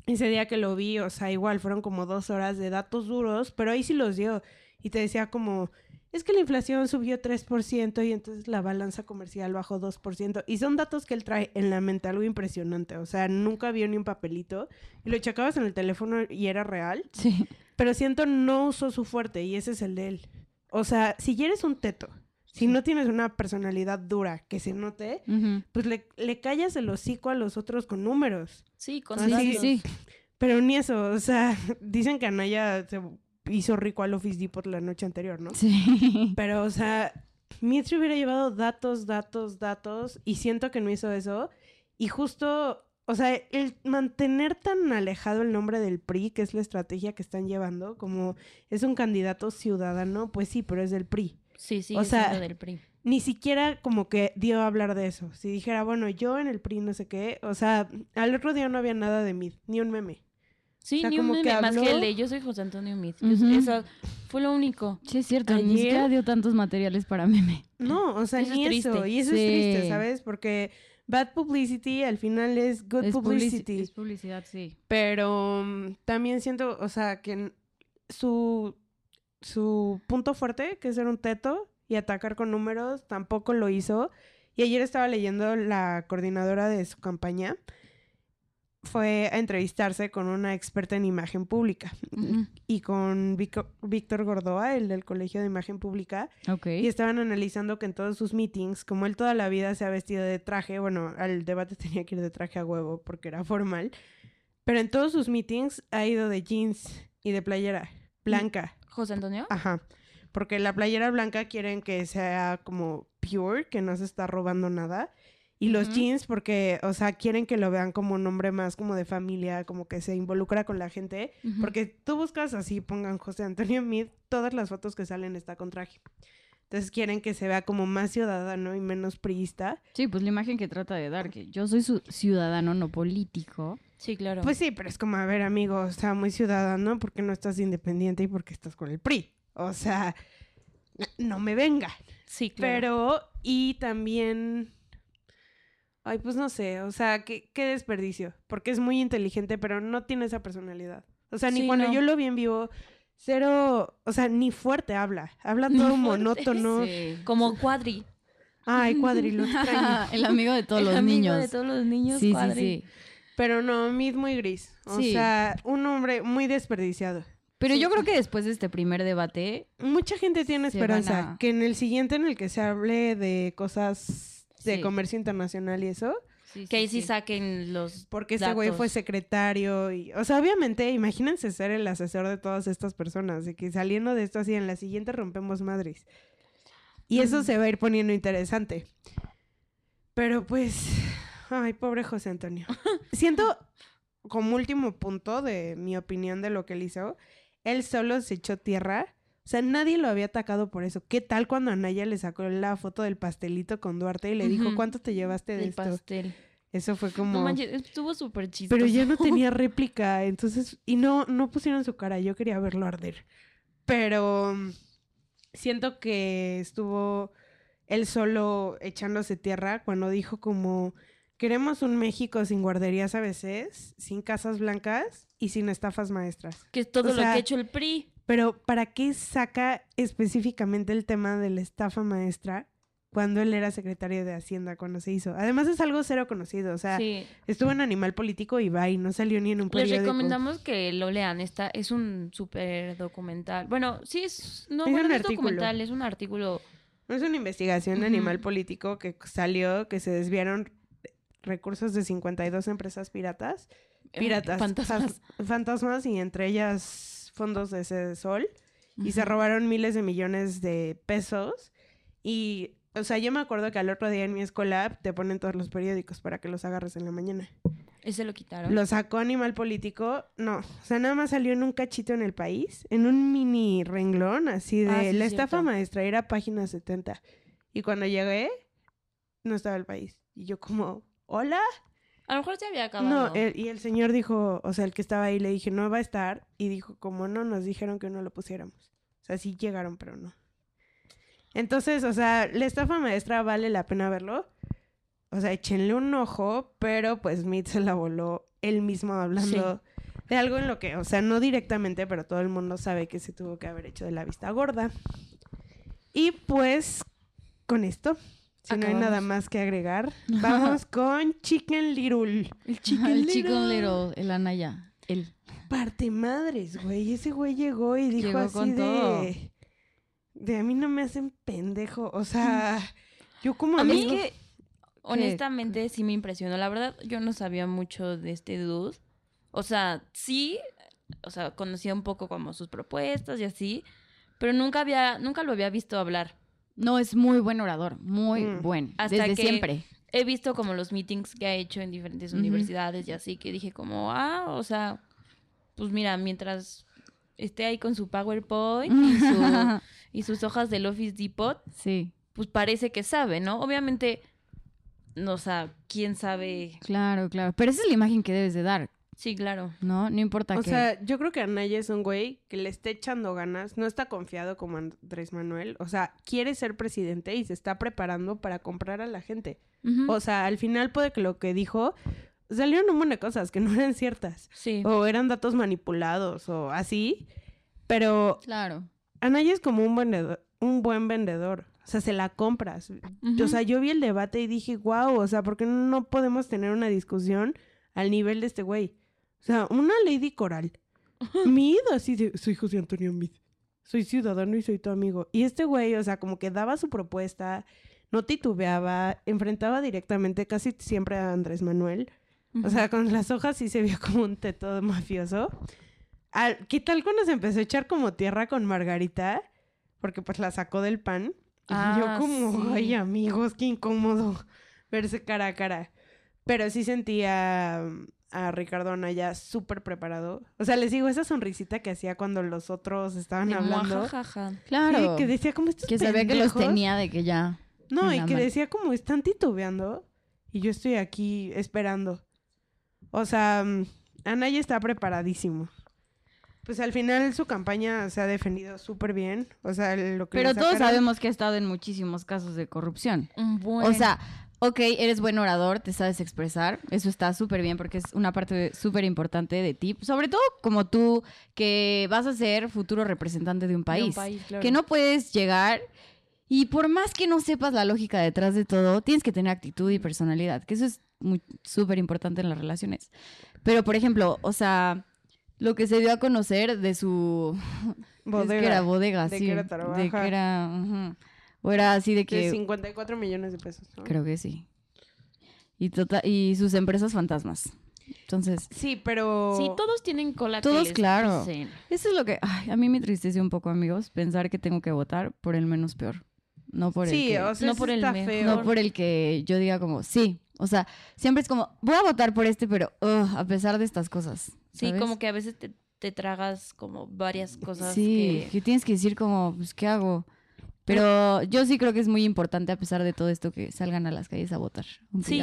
Ese día que lo vi, o sea, igual fueron como dos horas de datos duros, pero ahí sí los dio. Y te decía como, es que la inflación subió 3% y entonces la balanza comercial bajó 2%. Y son datos que él trae en la mente, algo impresionante. O sea, nunca vio ni un papelito. Y lo checabas en el teléfono y era real. Sí. Pero siento no usó su fuerte y ese es el de él. O sea, si ya eres un teto, si no tienes una personalidad dura que se note, pues le, le callas el hocico a los otros con números. Sí, con Ah, Sí, sí. Pero ni eso, o sea, dicen que Anaya se hizo rico al Office Depot la noche anterior, ¿no? Sí. Pero, o sea, Mitri hubiera llevado datos, datos, datos y siento que no hizo eso. Y justo, o sea, el mantener tan alejado el nombre del PRI, que es la estrategia que están llevando, como es un candidato ciudadano, pues sí, pero es del PRI. Sí, sí, O sea, del PRI. Ni siquiera como que dio a hablar de eso. Si dijera, bueno, yo en el PRI no sé qué, o sea, al otro día no había nada de Mid, ni un meme. Sí, sea, ni un que meme, más que el de yo soy José Antonio Mit. Yo- Ujú. Eso fue lo único. Sí, es cierto. Ni siquiera dio tantos materiales para meme. No, o sea, Eso es ni eso. triste. Y eso Sí. es triste, ¿sabes? Porque bad publicity al final es good Es, publici- publicity. es publicidad, sí. Pero mm, también siento, o sea, que su, su punto fuerte, que es ser un teto y atacar con números, tampoco lo hizo. Y ayer estaba leyendo la coordinadora de su campaña. Fue a entrevistarse con una experta en imagen pública y con Víctor Gordoa, el del Colegio de Imagen Pública, Ok. y estaban analizando que en todos sus meetings, como él toda la vida se ha vestido de traje, bueno, al debate tenía que ir de traje a huevo porque era formal, pero en todos sus meetings ha ido de jeans y de playera blanca. José Antonio. Ajá. Porque la playera blanca quieren que sea como pure, que no se está robando nada. Y los jeans porque, o sea, quieren que lo vean como un hombre más como de familia, como que se involucra con la gente. Porque tú buscas así, pongan José Antonio Mid, todas las fotos que salen está con traje. Entonces quieren que se vea como más ciudadano y menos priista. Sí, pues la imagen que trata de dar, que yo soy su ciudadano, no político. Sí, claro. Pues sí, pero es como, a ver, amigo, o sea, muy ciudadano porque no estás independiente y porque estás con el PRI. O sea, no me venga. sí, claro. Pero, y también, ay, pues no sé, o sea, qué, qué desperdicio, porque es muy inteligente, pero no tiene esa personalidad. O sea, ni Sí, cuando no. yo lo vi en vivo, cero, o sea, ni fuerte habla, habla todo monótono. Sí. Como Cuadri. Ay, cuadri, lo extraño. el amigo de todos El los amigo niños. de todos los niños, sí, Cuadri. sí. Pero no, Mid muy gris. O Sí. sea, un hombre muy desperdiciado. Pero Sí. yo creo que después de este primer debate, Mucha gente tiene esperanza a- que en el siguiente en el que se hable de cosas de Sí. comercio internacional y eso, Que ahí sí saquen los porque ese güey fue datos. secretario y, o sea, obviamente, imagínense ser el asesor de todas estas personas, de que saliendo de esto así en la siguiente rompemos madres. Y eso se va a ir poniendo interesante. Pero pues, ay, pobre José Antonio. Siento como último punto de mi opinión de lo que él hizo, él solo se echó tierra. O sea, nadie lo había atacado por eso. ¿Qué tal cuando Anaya le sacó la foto del pastelito con Duarte y le dijo. ¿cuánto te llevaste de esto? pastel. Eso fue como... No manches, estuvo súper chistoso. Pero ya no tenía réplica, entonces, y no, no pusieron su cara, yo quería verlo arder. Pero mm, siento que estuvo él solo echándose tierra cuando dijo como, queremos un México sin guarderías a veces, sin casas blancas y sin estafas maestras. Que es todo o lo que ha hecho el PRI. Pero ¿para qué saca específicamente el tema de la estafa maestra cuando él era secretario de Hacienda, cuando se hizo? Además es algo cero conocido, o sea, sí. estuvo en Animal Político y va y no salió ni en un Les periódico. recomendamos que lo lean. Esta es un súper documental. Bueno, sí es. No, Es bueno, un es documental, es un artículo. Es una investigación de. Animal Político que salió, que se desviaron recursos de 52 empresas piratas. eh, Piratas. fantasmas. fas- fantasmas y entre ellas fondos de ese sol. Y se robaron miles de millones de pesos. Y, o sea, yo me acuerdo que al otro día en mi escuela te ponen todos los periódicos para que los agarres en la mañana. Ese lo quitaron. Lo sacó Animal Político, no, o sea, nada más salió en un cachito en el país, en un mini renglón, así de Ah, sí, la es estafa cierto. maestra, era página 70. Y cuando llegué, no estaba el país. Y yo como, hola. A lo mejor se había acabado. No, el- y el señor dijo, o sea, el que estaba ahí le dije, no va a estar. Y dijo, como no, nos dijeron que no lo pusiéramos. O sea, sí llegaron, pero no. Entonces, o sea, la estafa maestra vale la pena verlo. O sea, échenle un ojo, pero pues Smith se la voló él mismo hablando de algo en lo que, o sea, no directamente, pero todo el mundo sabe que se tuvo que haber hecho de la vista gorda. Y pues, con esto, si no hay nada más que agregar, vamos con Chicken Little. El Chicken, Little, el Anaya. El. Parte madres, güey. Ese güey llegó y dijo Llegó así con todo. de... De a mí no me hacen pendejo. O sea, yo como A mí que, honestamente, sí me impresionó. La verdad, yo no sabía mucho de este dude. O sea, sí, o sea, conocía un poco como sus propuestas y así, pero nunca había, nunca lo había visto hablar. No, es muy buen orador. Muy Mm. buen. Hasta desde que- siempre. He visto como los meetings que ha hecho en diferentes universidades y así, que dije como, ah, o sea, pues mira, mientras esté ahí con su PowerPoint y, su- y sus hojas del Office Depot, sí, pues parece que sabe, ¿no? Obviamente, no, o sea, quién sabe. claro, claro. Pero esa es la imagen que debes de dar, Sí, claro. ¿no? No importa O que... sea, yo creo que Anaya es un güey que le está echando ganas, no está confiado como Andrés Manuel, o sea, quiere ser presidente y se está preparando para comprar a la gente. O sea, al final puede que lo que dijo salieron un montón de cosas que no eran ciertas sí. o eran datos manipulados o así, pero Claro. Anaya es como un vendedor, un buen vendedor. O sea, se la compras. O sea, yo vi el debate y dije, wow, o sea, ¿por qué no podemos tener una discusión al nivel de este güey? O sea, una Lady Coral. Mid, así de, soy José Antonio Mid. Soy ciudadano y soy tu amigo. Y este güey, o sea, como que daba su propuesta, no titubeaba, enfrentaba directamente casi siempre a Andrés Manuel. O sea, con las hojas sí se vio como un teto mafioso. Al- ¿Qué tal cuando se empezó a echar como tierra con Margarita? Porque pues la sacó del pan. Y Ah, yo como, sí. ay amigos, qué incómodo verse cara a cara. Pero sí sentía a Ricardo Anaya súper preparado. O sea, les digo, esa sonrisita que hacía cuando los otros estaban hablando. muajajaja. Claro. Sí, que decía como estos que sabía que los pendejos". tenía de que ya... No, y que decía como están titubeando y yo estoy aquí esperando. O sea, mm, Anaya está preparadísimo. Pues al final su campaña se ha defendido súper bien. O sea, lo que le Pero todos sacaron- sabemos que ha estado en muchísimos casos de corrupción. Un buen. O sea, ok, eres buen orador, te sabes expresar, eso está súper bien porque es una parte súper importante de ti, sobre todo como tú que vas a ser futuro representante de un de país, un país, claro. que no puedes llegar y por más que no sepas la lógica detrás de todo, tienes que tener actitud y personalidad, que eso es súper importante en las relaciones. Pero, por ejemplo, o sea, lo que se dio a conocer de su... Bodega. Es que era bodega, de sí. Querétaro, de ajá. que era... ujú. O era así de De que... 54 millones de pesos. ¿no? Creo que sí. Y, tota- y sus empresas fantasmas. Entonces, Sí, pero... Sí, todos tienen cola Todos, claro. eso es lo que ay, a mí me entristece un poco, amigos, pensar que tengo que votar por el menos peor. No por el Sí, que, o sea, no por el feo. no por el que yo diga como, sí. O sea, siempre es como, voy a votar por este, pero a pesar de estas cosas. Sí, como que a veces te, te tragas como varias cosas Sí, que... que tienes que decir como, pues, ¿qué hago? Pero yo sí creo que es muy importante, a pesar de todo esto, que salgan a las calles a votar. Sí.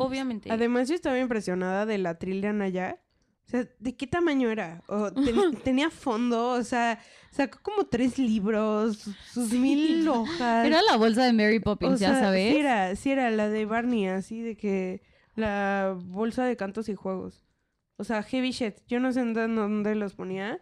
Obviamente. Además, yo estaba impresionada de la Trillian allá. O sea, ¿de qué tamaño era? O ten- tenía fondo, o sea, sacó como tres libros, sus mil hojas. Era la bolsa de Mary Poppins, o sea, ya sabes. Sí era, sí era la de Barney, así de que la bolsa de cantos y juegos. O sea, heavy shit. Yo no sé en dónde los ponía,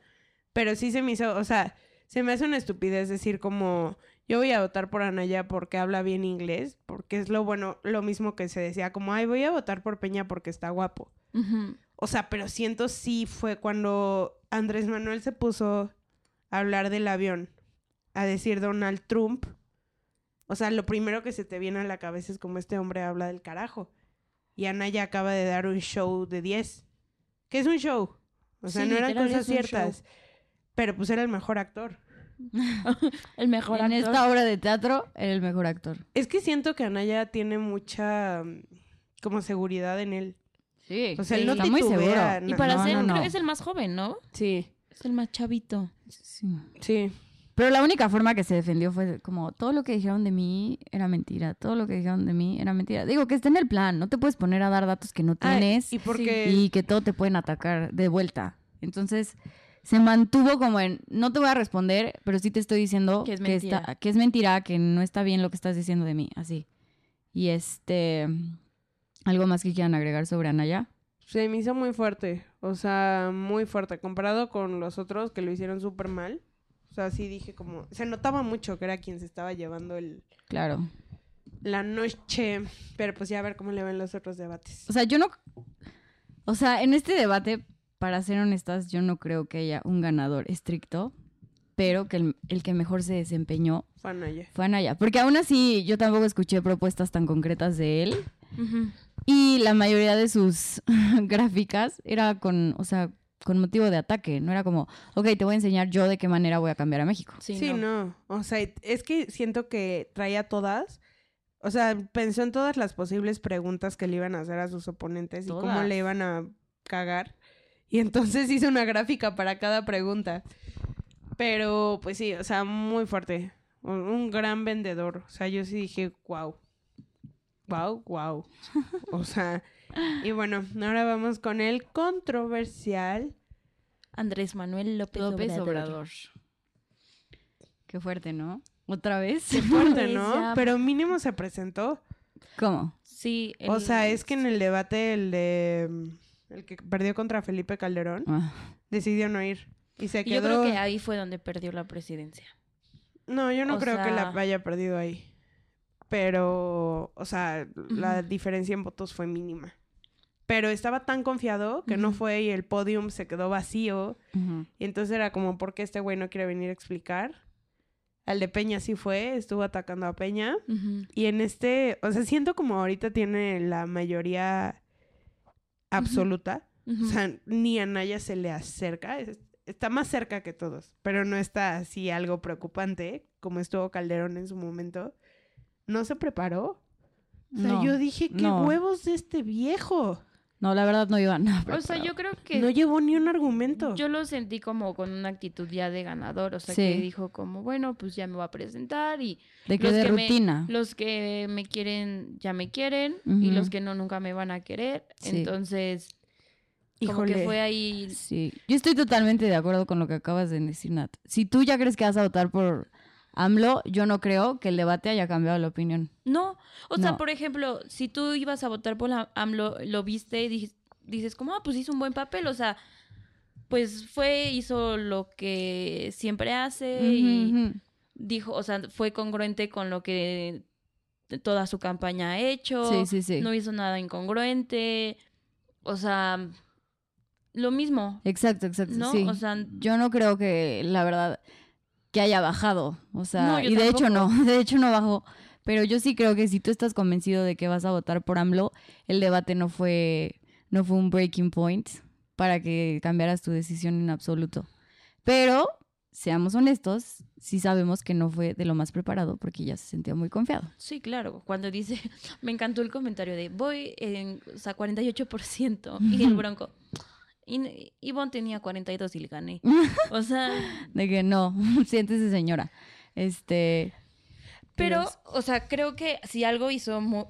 pero sí se me hizo, o sea, se me hace una estupidez decir como yo voy a votar por Anaya porque habla bien inglés, porque es lo bueno, lo mismo que se decía como, ay, voy a votar por Peña porque está guapo. O sea, pero siento sí fue cuando Andrés Manuel se puso a hablar del avión, a decir Donald Trump. O sea, lo primero que se te viene a la cabeza es como este hombre habla del carajo. Y Anaya acaba de dar un show de 10. ¿Qué es un show? O sea, Sí, no eran cosas ciertas. Pero pues era el mejor actor. El mejor en actor. esta obra de teatro, era el mejor actor. Es que siento que Anaya tiene mucha mm, como seguridad en él. Sí, O sea, él no está muy seguro. Y para No, ser, no, no. creo que es el más joven, ¿no? Sí, Es el más chavito. Sí. sí. Pero la única forma que se defendió fue como todo lo que dijeron de mí era mentira, todo lo que dijeron de mí era mentira. Digo que está en el plan, no te puedes poner a dar datos que no Ah, tienes y porque y que todo te pueden atacar de vuelta. Entonces se mantuvo como en no te voy a responder, pero sí te estoy diciendo Que es está, mentira. que es mentira, que no está bien lo que estás diciendo de mí, así. Y este algo más que quieran agregar sobre Anaya. Se me hizo muy fuerte, o sea, muy fuerte, comparado con los otros que lo hicieron súper mal. O sea, sí dije como, se notaba mucho que era quien se estaba llevando el, Claro. la noche, pero pues ya a ver cómo le ven los otros debates. O sea, yo no. O sea, en este debate, para ser honestas, yo no creo que haya un ganador estricto, pero que el, el que mejor se desempeñó Fue Anaya. fue Anaya. Porque aún así, yo tampoco escuché propuestas tan concretas de él. Y la mayoría de sus gráficas era con, o sea, con motivo de ataque. No era como, ok, te voy a enseñar yo de qué manera voy a cambiar a México. Sí, Sí, no. no. O sea, es que siento que traía todas. O sea, pensó en todas las posibles preguntas que le iban a hacer a sus oponentes y cómo le iban a cagar. Y entonces hizo una gráfica para cada pregunta. Pero, pues sí, o sea, muy fuerte. Un, un gran vendedor. O sea, yo sí dije, wow. Wow, wow. O sea, y bueno, ahora vamos con el controversial. Andrés Manuel López, López Obrador. Obrador. Qué fuerte, ¿no? ¿Otra vez? Fuerte, Pues ¿no? ya. Pero mínimo se presentó. ¿Cómo? Sí. O sea, es que en el debate, el de. El que perdió contra Felipe Calderón, Ah. decidió no ir. Y se Y quedó. Yo creo que ahí fue donde perdió la presidencia. No, yo no o creo que la haya perdido ahí. Pero, o sea, la diferencia en votos fue mínima. Pero estaba tan confiado que no fue y el podium se quedó vacío. Y entonces era como, ¿por qué este güey no quiere venir a explicar? Al de Peña sí fue, estuvo atacando a Peña. Y en este, o sea, siento como ahorita tiene la mayoría absoluta. O sea, ni a Naya se le acerca. es- está más cerca que todos, pero no está así algo preocupante como estuvo Calderón en su momento. No se preparó. O sea, No, yo dije, ¿qué no. huevos de este viejo? No, la verdad no iba nada. o sea, yo creo que No llevó ni un argumento. yo lo sentí como con una actitud ya de ganador. O sea, Sí. que dijo como, bueno, pues ya me voy a presentar y de que los de que me- rutina. los que me quieren ya me quieren y los que no nunca me van a querer. Sí. Entonces, como Híjole. que fue ahí... Sí, yo estoy totalmente de acuerdo con lo que acabas de decir, Nat. Si tú ya crees que vas a votar por AMLO, yo no creo que el debate haya cambiado la opinión. No, o sea, por ejemplo, si tú ibas a votar por la AMLO, lo viste y dices, dices como, ah, pues hizo un buen papel, o sea, pues fue, hizo lo que siempre hace y dijo, o sea, fue congruente con lo que toda su campaña ha hecho, Sí, sí, sí. no hizo nada incongruente, o sea, lo mismo, Exacto, exacto. ¿no? sí. O sea, yo no creo que la verdad que haya bajado. O sea, No, y de hecho no, de hecho no bajó. Pero yo sí creo que si tú estás convencido de que vas a votar por AMLO, el debate no fue, no fue un breaking point para que cambiaras tu decisión en absoluto. Pero, seamos honestos, sí sabemos que no fue de lo más preparado porque ya se sentía muy confiado. sí, claro, cuando dice, me encantó el comentario de, voy en, o sea, 48% y el bronco. Y Ivonne tenía 42 y le gané. O sea, De que no, siéntese señora. Este, Pero, Dios. o sea, creo que si algo hizo mu-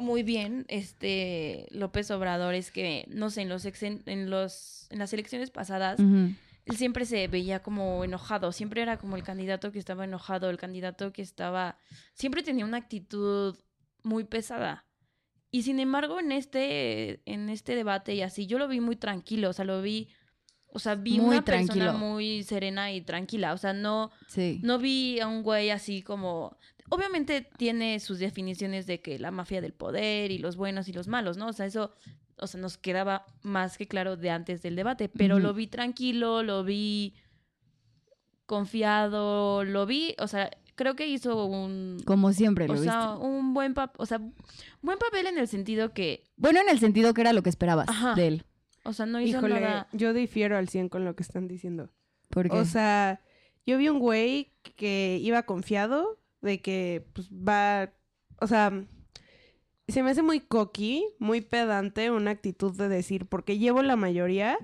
muy, bien este López Obrador es que, no sé, en los, exen- en los en las elecciones pasadas, él siempre se veía como enojado, siempre era como el candidato que estaba enojado, el candidato que estaba, siempre tenía una actitud muy pesada. Y sin embargo, en este, en este debate y así, yo lo vi muy tranquilo, o sea, lo vi, o sea, vi Muy una persona muy serena y tranquila, o sea, no, Sí. no vi a un güey así como... Obviamente tiene sus definiciones de que la mafia del poder y los buenos y los malos, ¿no? O sea, eso o sea, nos quedaba más que claro de antes del debate, pero lo vi tranquilo, lo vi confiado, lo vi, o sea, creo que hizo un... Como siempre lo O viste. sea, un buen papel, o sea, buen papel en el sentido que, Bueno, en el sentido que era lo que esperabas Ajá. de él. o sea, no hizo Híjole, nada... yo difiero al 100 con lo que están diciendo. Porque O sea, yo vi un güey que iba confiado de que pues va, o sea, se me hace muy cocky, muy pedante una actitud de decir, porque llevo la mayoría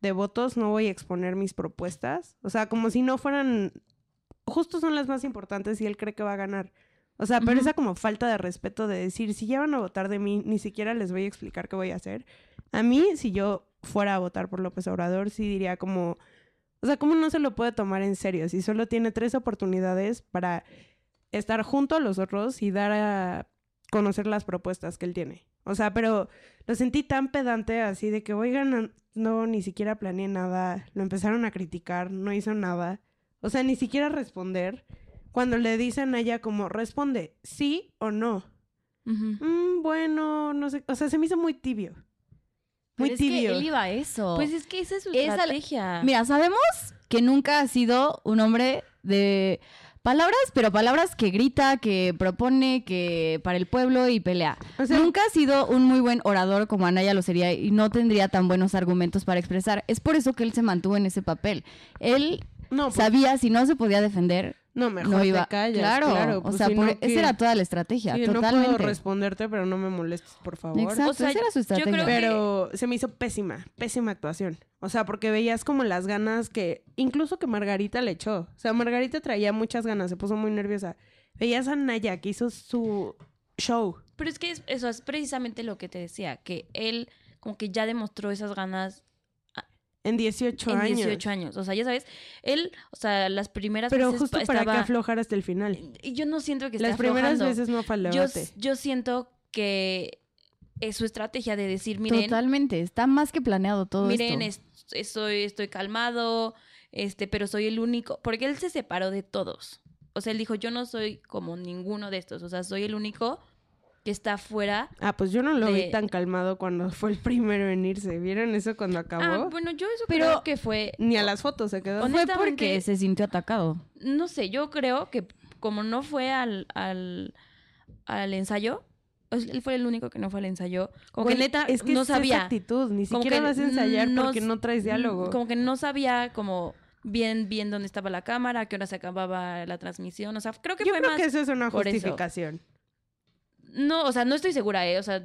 de votos, no voy a exponer mis propuestas. O sea, como si no fueran, justo son las más importantes y él cree que va a ganar. O sea, pero esa como falta de respeto de decir, si ya van a votar de mí, ni siquiera les voy a explicar qué voy a hacer. A mí, si yo fuera a votar por López Obrador, sí diría como, o sea, ¿cómo no se lo puede tomar en serio? Si solo tiene tres oportunidades para estar junto a los otros y dar a conocer las propuestas que él tiene. O sea, pero lo sentí tan pedante así de que, oigan, no, ni siquiera planeé nada, lo empezaron a criticar, no hizo nada. O sea, ni siquiera responder. Cuando le dicen a ella como, responde, sí o no. Mm, bueno, no sé, o sea, se me hizo muy tibio. Muy Pero es que tibio. él iba a eso. Pues es que esa es su Esa la- estrategia. Mira, sabemos que nunca ha sido un hombre de palabras, pero palabras que grita, que propone, que para el pueblo y pelea. O sea, nunca ha sido un muy buen orador como Anaya lo sería y no tendría tan buenos argumentos para expresar. Es por eso que él se mantuvo en ese papel. Él no, pues, sabía si no se podía defender, no, mejor no iba. te callas, claro, claro. o pues, sea, si por- no, esa era toda la estrategia, Sí, no totalmente. puedo responderte, pero no me molestes, por favor. Exacto, O sea, esa era su yo estrategia. creo que- Pero se me hizo pésima, pésima actuación. O sea, porque veías como las ganas que, incluso que Margarita le echó. O sea, Margarita traía muchas ganas, se puso muy nerviosa. Veías a Naya que hizo su show. Pero es que es- eso es precisamente lo que te decía, que él como que ya demostró esas ganas En 18 en años. 18 años. O sea, ya sabes, él, o sea, las primeras Pero veces justo pa- para que estaba- aflojar hasta el final. Y yo no siento que esté Las primeras aflojando. veces no al yo, yo siento que es su estrategia de decir, miren, Totalmente, está más que planeado todo miren, esto. es- estoy, estoy calmado, este, pero soy el único, porque él se separó de todos. O sea, él dijo, yo no soy como ninguno de estos, o sea, soy el único que está fuera. Ah, pues yo no lo de- vi tan calmado cuando fue el primero en irse. ¿Vieron eso cuando acabó? Ah, bueno, yo eso Pero- creo que fue, Ni a las fotos se quedó. Fue porque se sintió atacado. no sé, yo creo que como no fue al, al, al ensayo, sea, él fue el único que no fue al ensayo, como Güey, que neta es que no es esa sabía. actitud. Ni Como siquiera vas a ensayar no porque no traes diálogo. Como que no sabía como bien bien dónde estaba la cámara, a qué hora se acababa la transmisión, o sea, creo que Yo fue creo más que eso es una justificación. No, o sea, no estoy segura, eh, o sea,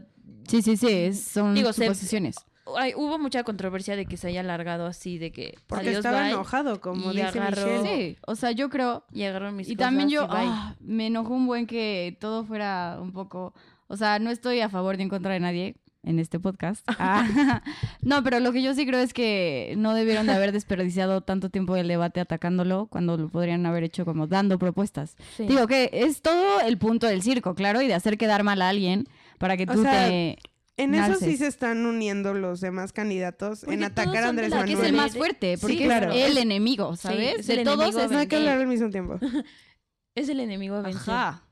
Sí, sí, sí, son Digo, se- suposiciones. hay- hubo mucha controversia de que se haya alargado así de que Porque adiós, estaba bye, enojado, como y dice agarró- Michelle. Sí, o sea, yo creo y agarraron mis Y cosas también yo, y ah, me enojó un buen que todo fuera un poco, o sea, no estoy a favor ni en contra de nadie en este podcast. Ah, no, pero lo que yo sí creo es que no debieron de haber desperdiciado tanto tiempo del debate atacándolo cuando lo podrían haber hecho como dando propuestas. Sí. Digo que es todo el punto del circo, claro, y de hacer quedar mal a alguien para que O tú sea, te... En eso sí se están uniendo los demás candidatos Porque en atacar a Andrés la Porque es Manuel. el Manuel. más fuerte, Sí, porque claro. es el enemigo, ¿sabes? es de el todos es No hay que hablar al mismo tiempo. es el enemigo a vencer. Ajá.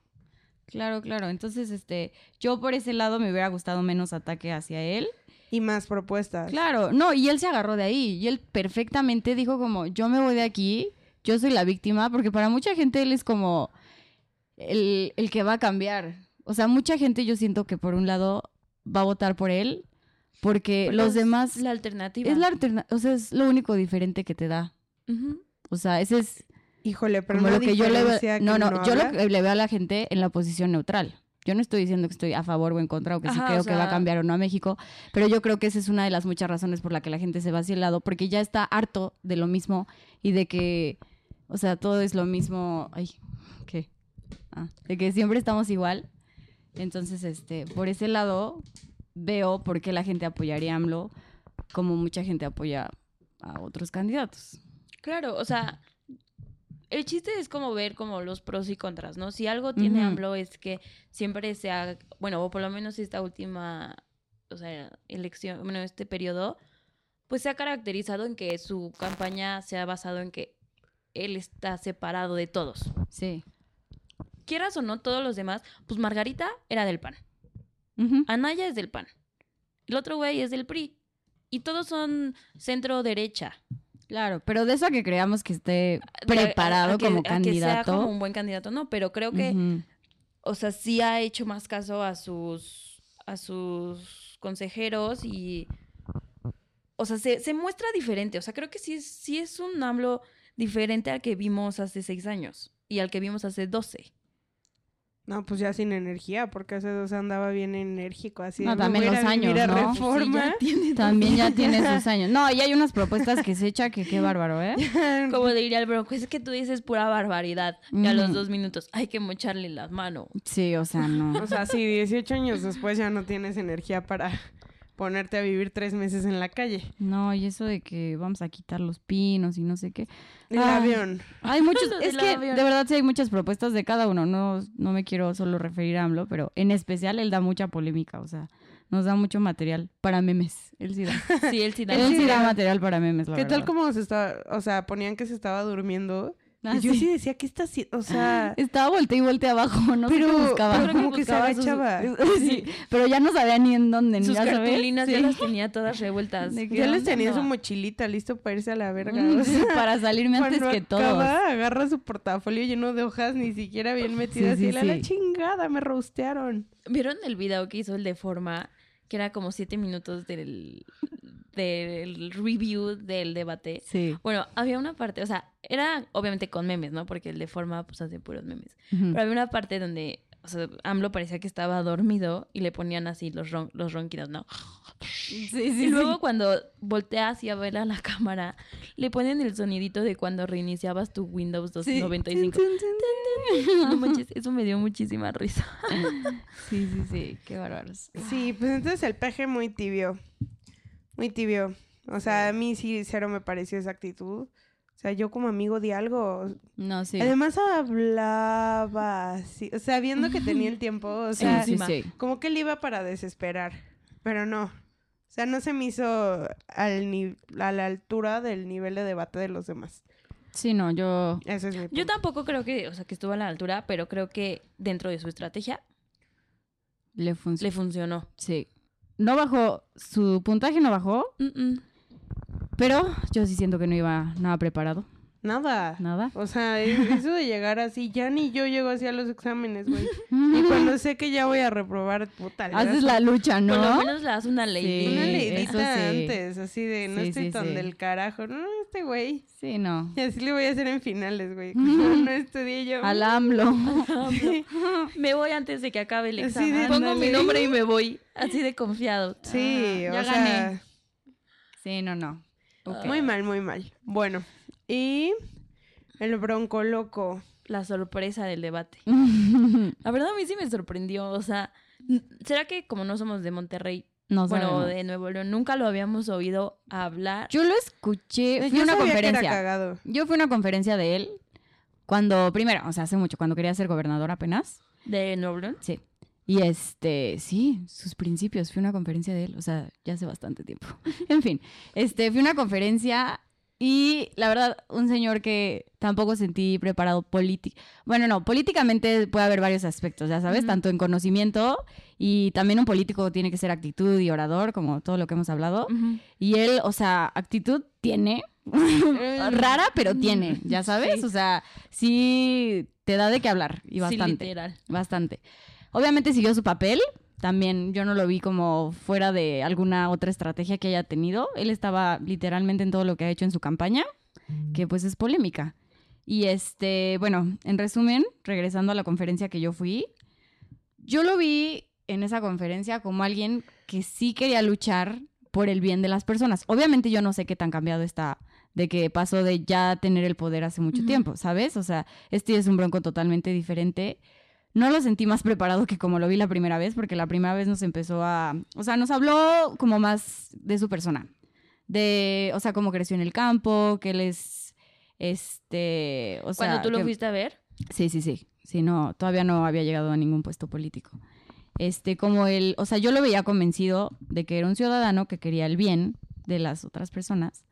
Claro, claro. Entonces, este, yo por ese lado me hubiera gustado menos ataque hacia él. Y más propuestas. Claro, no, y él se agarró de ahí. Y él perfectamente dijo como, yo me voy de aquí, yo soy la víctima, porque para mucha gente él es como el, el que va a cambiar. O sea, mucha gente yo siento que por un lado va a votar por él, porque los es demás la alternativa. es la alterna o sea, es lo único diferente que te da. O sea, ese es Híjole, pero como una lo que yo le veo. No, no, no yo lo que le veo a la gente en la posición neutral. Yo no estoy diciendo que estoy a favor o en contra o que sí Ajá, creo o que va a cambiar o no a México, pero yo creo que esa es una de las muchas razones por la que la gente se va hacia el lado, porque ya está harto de lo mismo y de que, o sea, todo es lo mismo. Ay, ¿qué? Ah, de que siempre estamos igual. Entonces, este, por ese lado, veo por qué la gente apoyaría a AMLO como mucha gente apoya a otros candidatos. Claro, o sea, el chiste es como ver como los pros y contras, ¿no? Si algo tiene. AMLO es que siempre se ha, bueno, o por lo menos esta última, o sea, elección, bueno, este periodo, pues se ha caracterizado en que su campaña se ha basado en que él está separado de todos. Sí. Quieras o no, todos los demás, pues Margarita era del PAN. Anaya es del PAN, el otro güey es del PRI, y todos son centro derecha. Claro, pero de eso a que creamos que esté a- preparado a que- como a que sea candidato. como un buen candidato, no, pero creo que o sea, sí ha hecho más caso a sus, a sus consejeros y, o sea, se, se muestra diferente. O sea, creo que sí, sí es un AMLO diferente al que vimos hace seis años y al que vimos hace doce. No, pues ya sin energía, porque hace dos andaba bien enérgico, así. No, de, "Me también los años, a ¿no? Reforma. También ya tiene sus años. No, y hay unas propuestas que se echa que qué bárbaro, ¿eh? Como diría el bronco, es que tú dices pura barbaridad. Y a los dos minutos, hay que mocharle las manos. Sí, o sea, no. O sea, sí, 18 años después ya no tienes energía para ponerte a vivir tres meses en la calle. No, y eso de que vamos a quitar los pinos y no sé qué. El Ah. avión. Hay muchos, es que avión. de verdad sí hay muchas propuestas de cada uno. No, no me quiero solo referir a AMLO, pero en especial él da mucha polémica, o sea, nos da mucho material para memes. Él sí da. Sí, él sí da. él sí da material para memes, la ¿Qué tal como se estaba, o sea, ponían que se estaba durmiendo? Ah, y yo sí. sí decía, ¿qué está haciendo? O sea, Estaba voltea y voltea abajo, no sé pero, qué buscaba. pero como que se buscaba sus- agachaba. Sí, pero ya no sabía ni en dónde, ni Sus ya sabes. cartulinas ya Sí. las tenía todas revueltas. Que Ya les ¿dónde tenía su mochilita listo para irse a la verga. Mm, o sea, para salirme antes que acaba, agarra su portafolio lleno de hojas, ni siquiera bien metidas. sí, y la, la chingada, me rostearon. ¿Vieron el video que hizo el de forma? Que era como siete minutos del, del review del debate. Sí. Bueno, había una parte, o sea, era obviamente con memes, ¿no? Porque el de forma pues hace puros memes. Pero había una parte donde, o sea, AMLO parecía que estaba dormido y le ponían así los, ron- los ronquidos, ¿no? Sí, sí, y luego sí. cuando voltea así a ver a la cámara, le ponen el sonidito de cuando reiniciabas tu Windows Sí. 295. No manches, eso me dio muchísima risa. Sí, sí, sí, qué bárbaros. Sí, pues entonces el peje muy tibio. Muy tibio. O sea, a mí sí, cero me pareció esa actitud. O sea, yo como amigo di algo. No, sí. Además hablaba así. O sea, viendo que tenía el tiempo. O sí, sea, sí, encima. sí. como que él iba para desesperar. Pero no. O sea, no se me hizo al ni- a la altura del nivel de debate de los demás. Sí, no, yo... Ese es mi punto. Yo tampoco creo que, o sea, que estuvo a la altura, pero creo que dentro de su estrategia Le funcionó. le funcionó. Sí. No bajó, su puntaje no bajó, pero yo sí siento que no iba nada preparado. Nada. Nada. O sea, e- eso de llegar así, ya ni yo llego así a los exámenes, güey. Y cuando sé que ya voy a reprobar, puta, le das Haces la lucha, Por lo ¿no? menos le das una ley. una leidita sí. antes, así de no Sí, estoy sí, tan sí. del carajo. No, este güey. Sí, no. Y así le voy a hacer en finales, güey. Como no estudié yo. Al AMLO. Me voy antes de que acabe el Así examen. de, Pongo mi nombre y me voy. Así de confiado. Sí, Ah, ya o sea, gané. Sí, no, no. Muy mal, muy mal. Bueno, y el bronco loco. La sorpresa del debate. La verdad a mí sí me sorprendió. O sea, ¿será que como no somos de Monterrey, no bueno, sabemos. de Nuevo León, nunca lo habíamos oído hablar? Yo lo escuché, fui Yo a una sabía que era conferencia. cagado. Yo fui a una conferencia de él cuando, primero, o sea, hace mucho, cuando quería ser gobernador apenas. ¿De Nuevo León? Sí. Y este, sí, sus principios, fui a una conferencia de él, o sea, ya hace bastante tiempo. en fin, este, fui a una conferencia y la verdad, un señor que tampoco sentí preparado político. Bueno, no, políticamente puede haber varios aspectos, ya sabes, tanto en conocimiento y también un político tiene que ser actitud y orador, como todo lo que hemos hablado. Y él, o sea, actitud tiene. Rara, pero tiene, ya sabes. Sí. O sea, sí te da de qué hablar. Y Sí, bastante. literal. bastante. Obviamente siguió su papel. También yo no lo vi como fuera de alguna otra estrategia que haya tenido. Él estaba literalmente en todo lo que ha hecho en su campaña, que pues es polémica. Y este, bueno, en resumen, regresando a la conferencia que yo fui, yo lo vi en esa conferencia como alguien que sí quería luchar por el bien de las personas. Obviamente yo no sé qué tan cambiado está de que pasó de ya tener el poder hace mucho tiempo, ¿sabes? O sea, este es un bronco totalmente diferente, no lo sentí más preparado que como lo vi la primera vez, porque la primera vez nos empezó a, o sea, nos habló como más de su persona, de, o sea, cómo creció en el campo, que él es, este, o sea, Cuando tú lo que- fuiste a ver, Sí, sí, sí. Sí, no, todavía no había llegado a ningún puesto político. Este, como él, o sea, yo lo veía convencido de que era un ciudadano que quería el bien de las otras personas.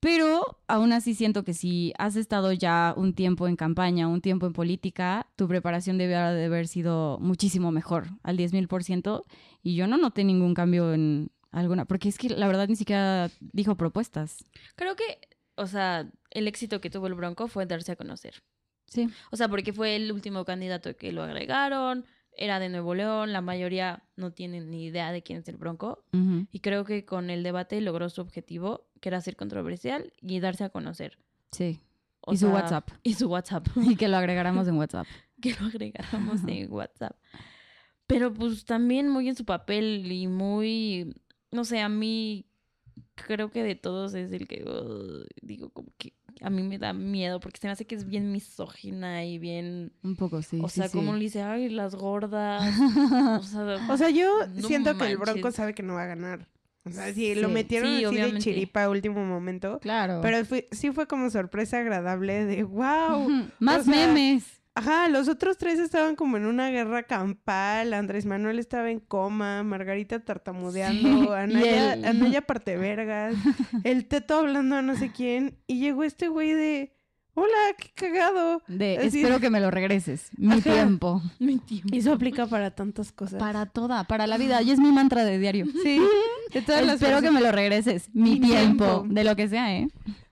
Pero aún así siento que si has estado ya un tiempo en campaña, un tiempo en política, tu preparación debe de haber sido muchísimo mejor, al 10 mil por ciento. Y yo no noté ningún cambio en alguna, porque es que la verdad ni siquiera dijo propuestas. creo que, o sea, el éxito que tuvo el Bronco fue darse a conocer. Sí. O sea, porque fue el último candidato que lo agregaron, era de Nuevo León, la mayoría no tienen ni idea de quién es el Bronco. Y creo que con el debate logró su objetivo, era ser controversial y darse a conocer. Sí. O y su WhatsApp. Y su WhatsApp. Y que lo agregáramos en WhatsApp. que lo agregáramos en WhatsApp. Pero pues también muy en su papel y muy, no sé, a mí creo que de todos es el que uh, digo como que a mí me da miedo porque se me hace que es bien misógina y bien, Un poco, sí. o sí, sea, sí. como le dice, ay, las gordas. o sea, O sea, yo No siento que el. Bronco sabe que no va a ganar. O sea, sí, lo metieron sí, así de chiripa a último momento. Claro. Pero fue- sí fue como sorpresa agradable de wow. Más sea, memes. Ajá, los otros tres estaban como en una guerra campal. Andrés Manuel estaba en coma, Margarita tartamudeando, Sí, Anaya, el- Anaya partevergas, el teto hablando a no sé quién. Y llegó este güey de, hola, qué cagado. De Así- espero que me lo regreses. Mi Ajá. tiempo. mi tiempo. Y eso aplica para tantas cosas. Para toda, para la vida. Y es mi mantra de diario. Sí, de todas las Espero que me lo regreses. Mi, Mi tiempo. tiempo. De lo que sea, ¿eh?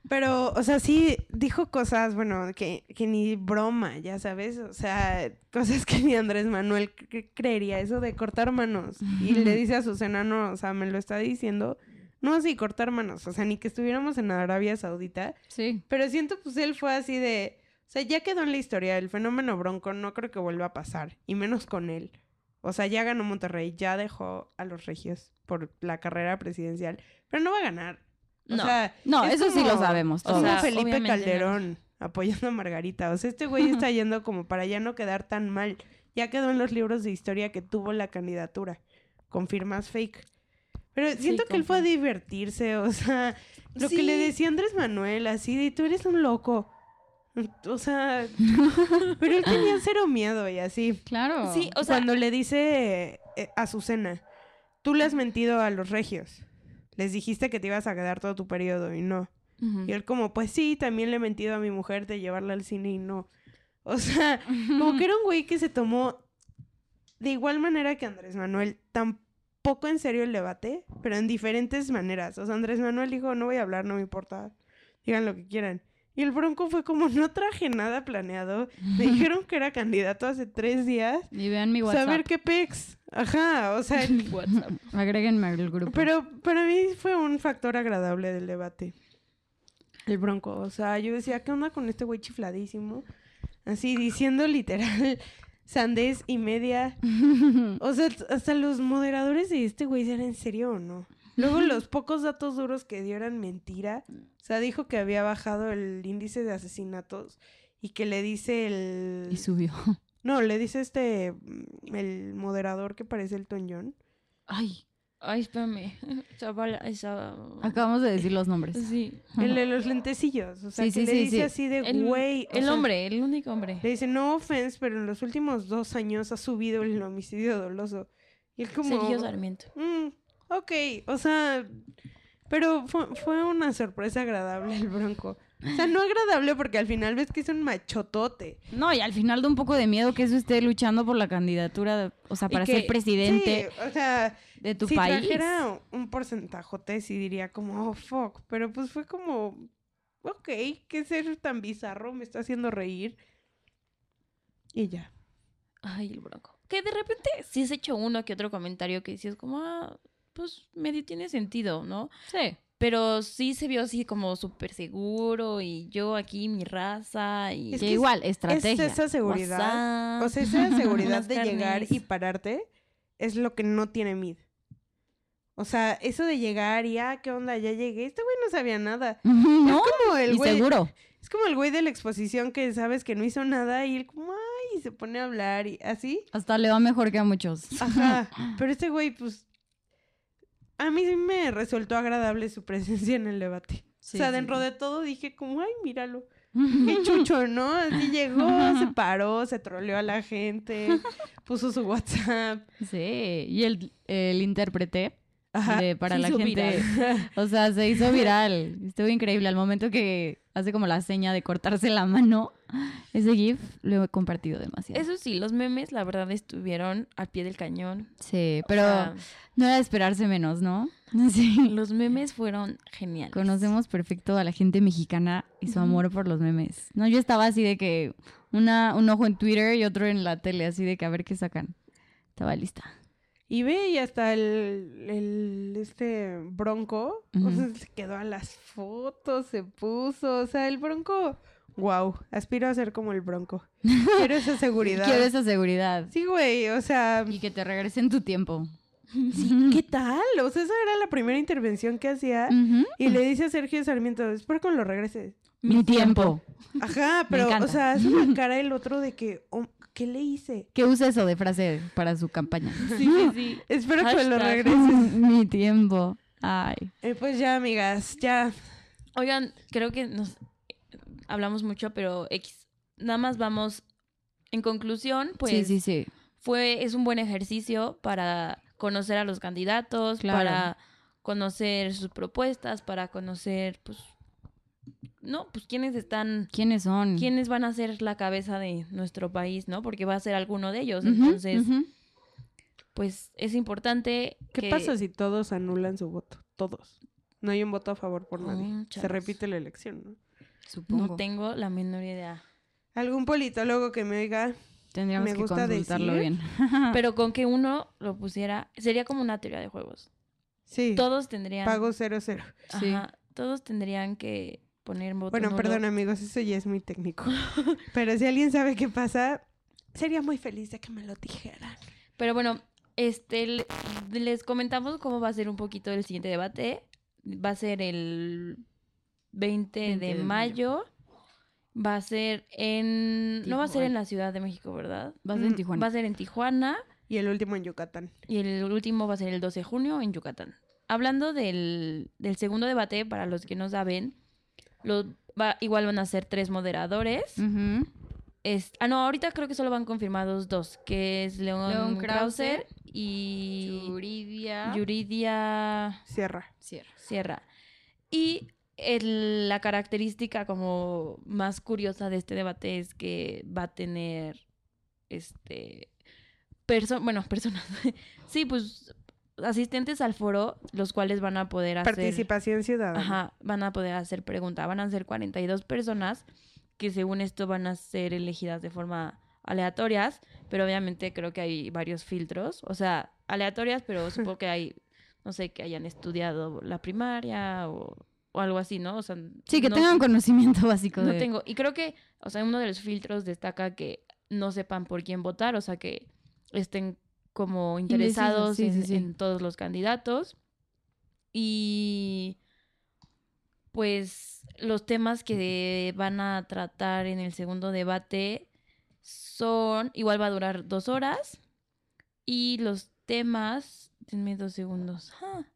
Pero, o sea, sí dijo cosas, bueno, que, que ni broma, ya sabes, o sea, cosas que ni Andrés Manuel cre- creería, eso de cortar manos. Y le dice a Susana, no, o sea, me lo está diciendo, no, sí, cortar manos, o sea, ni que estuviéramos en Arabia Saudita, Sí. pero siento, pues él fue así de, o sea, ya quedó en la historia, el fenómeno bronco no creo que vuelva a pasar, y menos con él. O sea, ya ganó Monterrey, ya dejó a los regios por la carrera presidencial, pero no va a ganar. O No. sea, No, es eso sí lo sabemos todos. sea, Felipe no. Calderón apoyando a Margarita. O sea, este güey está yendo como para ya no quedar tan mal. Ya quedó en los libros de historia que tuvo la candidatura. Confirmas fake. Pero siento que él fue a divertirse, o sea, lo que le decía Andrés Manuel, así de tú eres un loco. O sea, pero él tenía cero miedo y así. Claro. Sí, o sea, Cuando le dice eh, a Azucena, tú le has mentido a los regios. Les dijiste que te ibas a quedar todo tu periodo y no. Y él como, pues sí, también le he mentido a mi mujer de llevarla al cine y no. O sea, como que era un güey que se tomó de igual manera que Andrés Manuel, tan poco en serio el debate, pero en diferentes maneras. O sea, Andrés Manuel dijo, no voy a hablar, no me importa, digan lo que quieran. Y el Bronco fue como, no traje nada planeado. Me dijeron que era candidato hace tres días. Y vean mi WhatsApp. Saber qué pex. Ajá, o sea, WhatsApp. Agréguenme al grupo. pero para mí fue un factor agradable del debate. El bronco. O sea, yo decía, ¿qué onda con este güey chifladísimo? Así, diciendo literal sandés y media. O sea, hasta los moderadores de este güey eran en serio o no. Luego los pocos datos duros que dio eran mentira. O sea, dijo que había bajado el índice de asesinatos y que le dice el... Y subió. No, le dice este... mm, El moderador que parece el John. Ay, Ay, espérame. Chaval, esa... acabamos de decir los nombres. Sí. El de los lentecillos. O sea, Sí, que sí, le sí, dice sí. así de El, güey. o el sea, hombre, el único hombre. Le dice, no offense, pero en los últimos dos años ha subido el homicidio doloso. Y él como... Sergio Sarmiento. "Mm, ok, o sea... Pero fue, fue una sorpresa agradable el bronco. O sea, no agradable porque al final ves que es un machotote. No, y al final da un poco de miedo que eso esté luchando por la candidatura, de- o sea, Y para que- ser presidente Sí, o sea, de tu si país. trajera un porcentajote, sí diría como, oh, fuck. Pero pues fue como, ok, qué ser tan bizarro, me está haciendo reír. Y ya. Ay, el bronco. Que de repente sí has hecho uno que otro comentario que decías como, ah, pues medio tiene sentido, ¿no? Sí. Pero sí se vio así como súper seguro y yo aquí mi raza y... Es que igual, Es estrategia. esa seguridad. WhatsApp, O sea, esa seguridad de llegar y pararte es lo que no tiene mid. O sea, eso de llegar y, ah, ¿qué onda? Ya llegué. Este güey no sabía nada. ¿No? Es como el Y güey. seguro. Es como el güey de la exposición que sabes que no hizo nada y él como, ay, y se pone a hablar y así. Hasta le va mejor que a muchos. Ajá. Pero este güey, pues. A mí sí me resultó agradable su presencia en el debate. Sí, o sea, sí. dentro de todo dije como, ay, míralo. Qué chucho, ¿no? Así llegó, se paró, se troleó a la gente, puso su WhatsApp. Sí, y el, el intérprete. De- para se la hizo gente. O sea, se hizo viral. Estuvo increíble. Al momento que hace como la seña de cortarse la mano, ese GIF lo he compartido demasiado. Eso sí, los memes, la verdad, estuvieron al pie del cañón. Sí, O pero sea, no era de esperarse menos, ¿no? Sí. los memes fueron geniales. Conocemos perfecto a la gente mexicana y su amor por los memes. No, yo estaba así de que una, un ojo en Twitter y otro en la tele, así de que a ver qué sacan. Estaba lista. Y ve, y hasta el, el este bronco, o Ujú. sea, se quedó a las fotos, se puso, o sea, el bronco, wow, aspiro a ser como el bronco. Quiero esa seguridad. Quiero esa seguridad. Sí, güey, o sea, Y que te regresen tu tiempo. ¿qué tal? O sea, esa era la primera intervención que hacía. Y le dice a Sergio Sarmiento, espero que lo regreses. Mi tiempo. Ajá, pero, o sea, hace una cara el otro de que, oh, ¿qué le hice? Que use eso de frase para su campaña. Sí, sí, sí. Espero que lo regreses. Mi tiempo. Ay. Eh, pues ya, amigas, ya. Oigan, creo que nos hablamos mucho, pero X. Nada más vamos. En conclusión, pues sí, sí, sí. fue, es un buen ejercicio para conocer a los candidatos, Claro. para conocer sus propuestas, para conocer, pues, no, pues quiénes están, ¿Quiénes son? quiénes van a ser la cabeza de nuestro país, ¿no? Porque va a ser alguno de ellos. Entonces, pues es importante. ¿Qué que- pasa si todos anulan su voto? Todos. No hay un voto a favor por Oh, nadie. Se repite la elección, ¿no? Supongo. No tengo la menor idea. Algún politólogo que me oiga, Tendríamos me que gusta consultarlo decir- bien. Pero con que uno lo pusiera, sería como una teoría de juegos. sí, Todos tendrían. pago cero cero. Sí. Ajá, todos tendrían que poner voto Bueno, nulo. perdón amigos, eso ya es muy técnico. Pero si alguien sabe qué pasa, sería muy feliz de que me lo dijeran. Pero bueno, este le- les comentamos cómo va a ser un poquito el siguiente debate. Va a ser el 20, 20 de, de mayo. Va a ser en. No va a ser en Tijuana. la Ciudad de México, ¿verdad? Vas en Mm, Tijuana. Va a ser en Tijuana. Y el último en Yucatán. Y el último va a ser el 12 de junio en Yucatán. Hablando del, del segundo debate, para los que no saben, los va, igual van a ser tres moderadores. Es- ah, no, ahorita creo que solo van confirmados dos, que es León, León Krauser, Krauser y Yuridia. Yuridia Cierra. Cierra. Sierra. Y el- la característica como más curiosa de este debate es que va a tener este perso bueno, personas. sí, pues asistentes al foro, los cuales van a poder hacer Participación ciudadana. Ajá, van a poder hacer preguntas. Van a ser 42 personas que según esto van a ser elegidas de forma aleatorias, pero obviamente creo que hay varios filtros, o sea, aleatorias, pero supongo que hay, no sé, que hayan estudiado la primaria o, o algo así, ¿no? O sea, Sí, que no- tengan conocimiento básico no de... tengo. Y creo que, o sea, uno de los filtros destaca que no sepan por quién votar, o sea, que estén como interesados sí, en, sí, sí. en todos los candidatos. Y pues los temas que van a tratar en el segundo debate son, igual va a durar dos horas. Y los temas, denme dos segundos. Ah,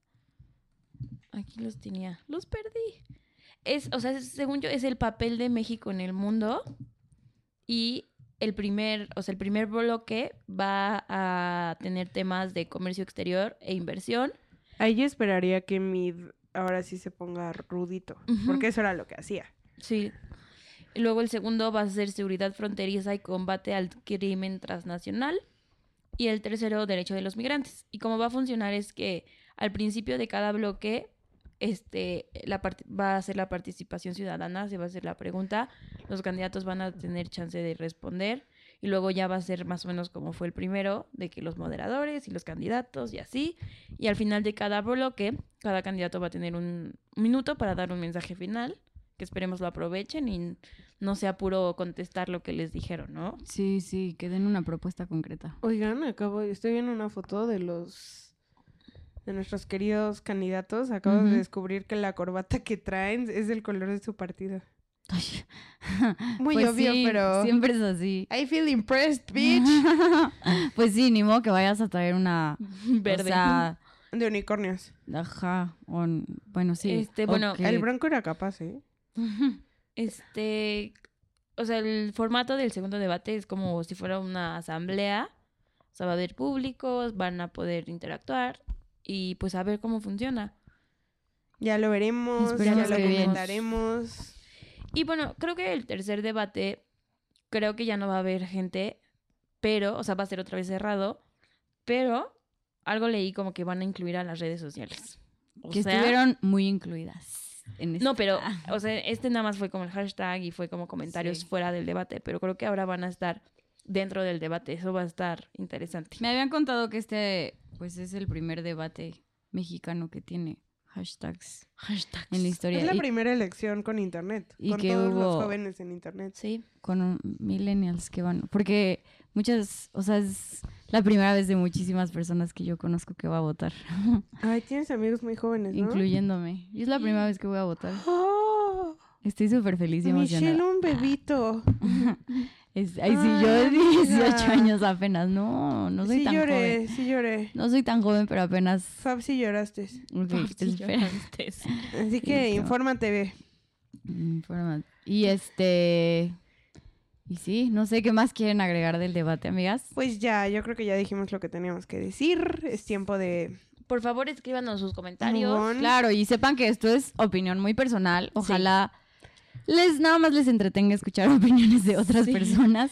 aquí los tenía, los perdí es, o sea, según yo, es el papel de México en el mundo. Y el primer, o sea, el primer bloque va a tener temas de comercio exterior e inversión. Ahí yo esperaría que Mid ahora sí se ponga rudito. Porque eso era lo que hacía. Sí. Y luego el segundo va a ser seguridad fronteriza y combate al crimen transnacional. Y el tercero, derecho de los migrantes. Y cómo va a funcionar es que al principio de cada bloque este, la part- va a ser la participación ciudadana, se va a hacer la pregunta, los candidatos van a tener chance de responder y luego ya va a ser más o menos como fue el primero, de que los moderadores y los candidatos y así, y al final de cada bloque, cada candidato va a tener un minuto para dar un mensaje final, que esperemos lo aprovechen y no sea puro contestar lo que les dijeron, ¿no? Sí, sí, que den una propuesta concreta. Oigan, acabo, estoy viendo una foto de los de nuestros queridos candidatos. Acabo de descubrir que la corbata que traen es del color de su partido. Ay. Muy Pues obvio, sí, pero... Siempre es así. I feel impressed, bitch. pues sí, ni modo que vayas a traer una. Verde. O sea, De unicornios. ajá. o bueno, sí. Este, bueno, El bronco era capaz, ¿eh? Este, o sea, el formato del segundo debate es como si fuera una asamblea. O sea, va a haber públicos, van a poder interactuar y pues a ver cómo funciona. Ya lo veremos, Esperemos ya lo comentaremos. Y bueno, creo que el tercer debate, creo que ya no va a haber gente, pero, o sea, va a ser otra vez cerrado, pero algo leí como que van a incluir a las redes sociales. O que sea, estuvieron muy incluidas. En No, pero, o sea, este nada más fue como el hashtag y fue como comentarios Sí. fuera del debate, pero creo que ahora van a estar dentro del debate. Eso va a estar interesante. Me habían contado que este, pues, es el primer debate mexicano que tiene hashtags Hashtag. en la historia. Es la y primera elección con internet. y con que todos los hubo- jóvenes en internet. Sí. con millennials que van. Porque muchas, o sea, es la primera vez de muchísimas personas que yo conozco que va a votar, Ay, tienes amigos muy jóvenes, ¿no? incluyéndome. Y es la primera vez que voy a votar. Oh, Estoy súper feliz y emocionada. Michelle, un bebito. Es- ay, sí, yo de Ay, 18 amiga. años apenas. No, no soy sí tan lloré, joven. sí lloré. No soy tan joven, pero apenas. Fab, sí lloraste. Sí, lloraste. Así que Listo. infórmate, ve. Informa- Y este. Y sí, no sé qué más quieren agregar del debate, amigas. Pues ya, yo creo que ya dijimos lo que teníamos que decir. Es tiempo de... Por favor, escríbanos sus comentarios. Claro, y sepan que esto es opinión muy personal. Ojalá les nada más les entretenga escuchar opiniones de otras Sí. personas.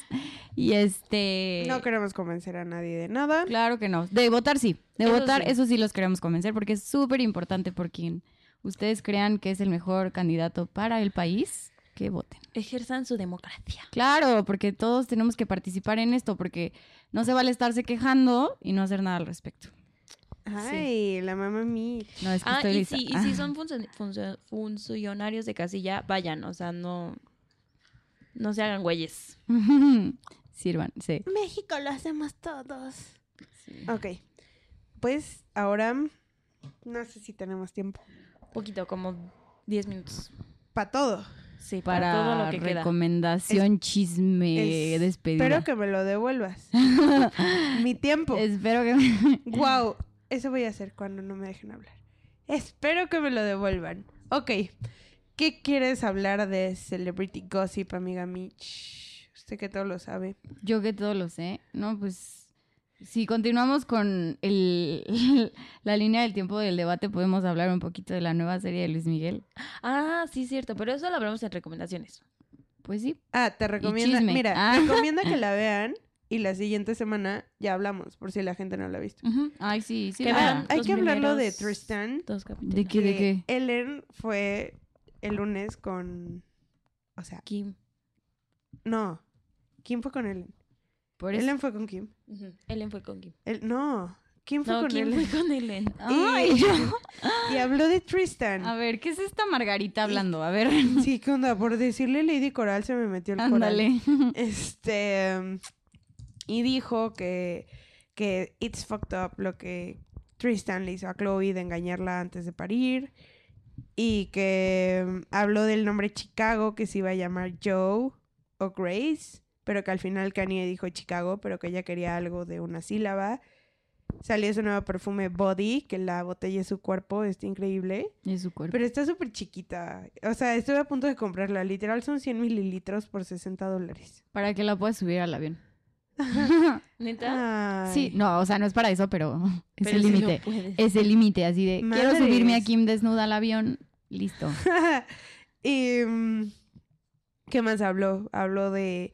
Y este. No queremos convencer a nadie de nada. Claro que no. De votar sí. De Eso votar, sí. eso sí los queremos convencer porque es súper importante por quien ustedes crean que es el mejor candidato para el país, que voten. Ejerzan su democracia. Claro, porque todos tenemos que participar en esto porque no se vale estarse quejando y no hacer nada al respecto. Ay, la mamá Mitch. No, es que Ah, estoy y lista. si, y si son funcio- funcio- funcionarios de casilla, vayan, o sea, no, no se hagan güeyes. Sirvan, sí. México lo hacemos todos. Ok. Pues ahora no sé si tenemos tiempo. Poquito, como 10 minutos. Para todo. Sí, para, Para todo lo que queda. recomendación, chisme, Es- despedida. Espero que me lo devuelvas. Mi tiempo. Espero que me- Wow. Eso voy a hacer cuando no me dejen hablar. Espero que me lo devuelvan. Ok. ¿Qué quieres hablar de Celebrity Gossip, amiga Mitch? Usted que todo lo sabe. Yo que todo lo sé. No, pues si continuamos con el, la línea del tiempo del debate, podemos hablar un poquito de la nueva serie de Luis Miguel. Ah, sí, cierto, pero eso lo hablamos en recomendaciones. Pues sí. Ah, te recomienda. chisme. Mira, Ah. recomienda que la vean y la siguiente semana ya hablamos, por si la gente no la ha visto. Ay, sí, sí. Vean. Hay que hablarlo de Tristan. Dos capítulos. ¿De qué? ¿De qué? Ellen fue el lunes con. O sea, Kim. no. Kim fue con Ellen. Por eso. Ellen fue con Kim. Ellen fue con Kim. El- no. Kim fue No, con Kim Ellen. fue con Ellen. Ay, Y- yo- Y habló de Tristan. A ver, ¿qué es esta Margarita hablando? A ver. Sí, ¿qué onda? Por decirle Lady Coral se me metió el coral. Ándale. Este. Y dijo que, que it's fucked up lo que Tristan le hizo a Chloe de engañarla antes de parir. Y que um, habló del nombre Chicago, que se iba a llamar Joe o Grace. Pero que al final Kanye dijo Chicago, pero que ella quería algo de una sílaba. Salió su nuevo perfume Body, que la botella es su cuerpo, está increíble. Es su cuerpo. Pero está súper chiquita. O sea, estuve a punto de comprarla. Literal son 100 mililitros por 60 dólares. Para que la puedas subir al avión. ¿Neta? Ay. Sí, no, o sea, no es para eso, pero es Pero el límite. es el límite, así de quiero subirme a. Kim desnuda al avión, listo. y, mm, ¿Qué más habló? Habló de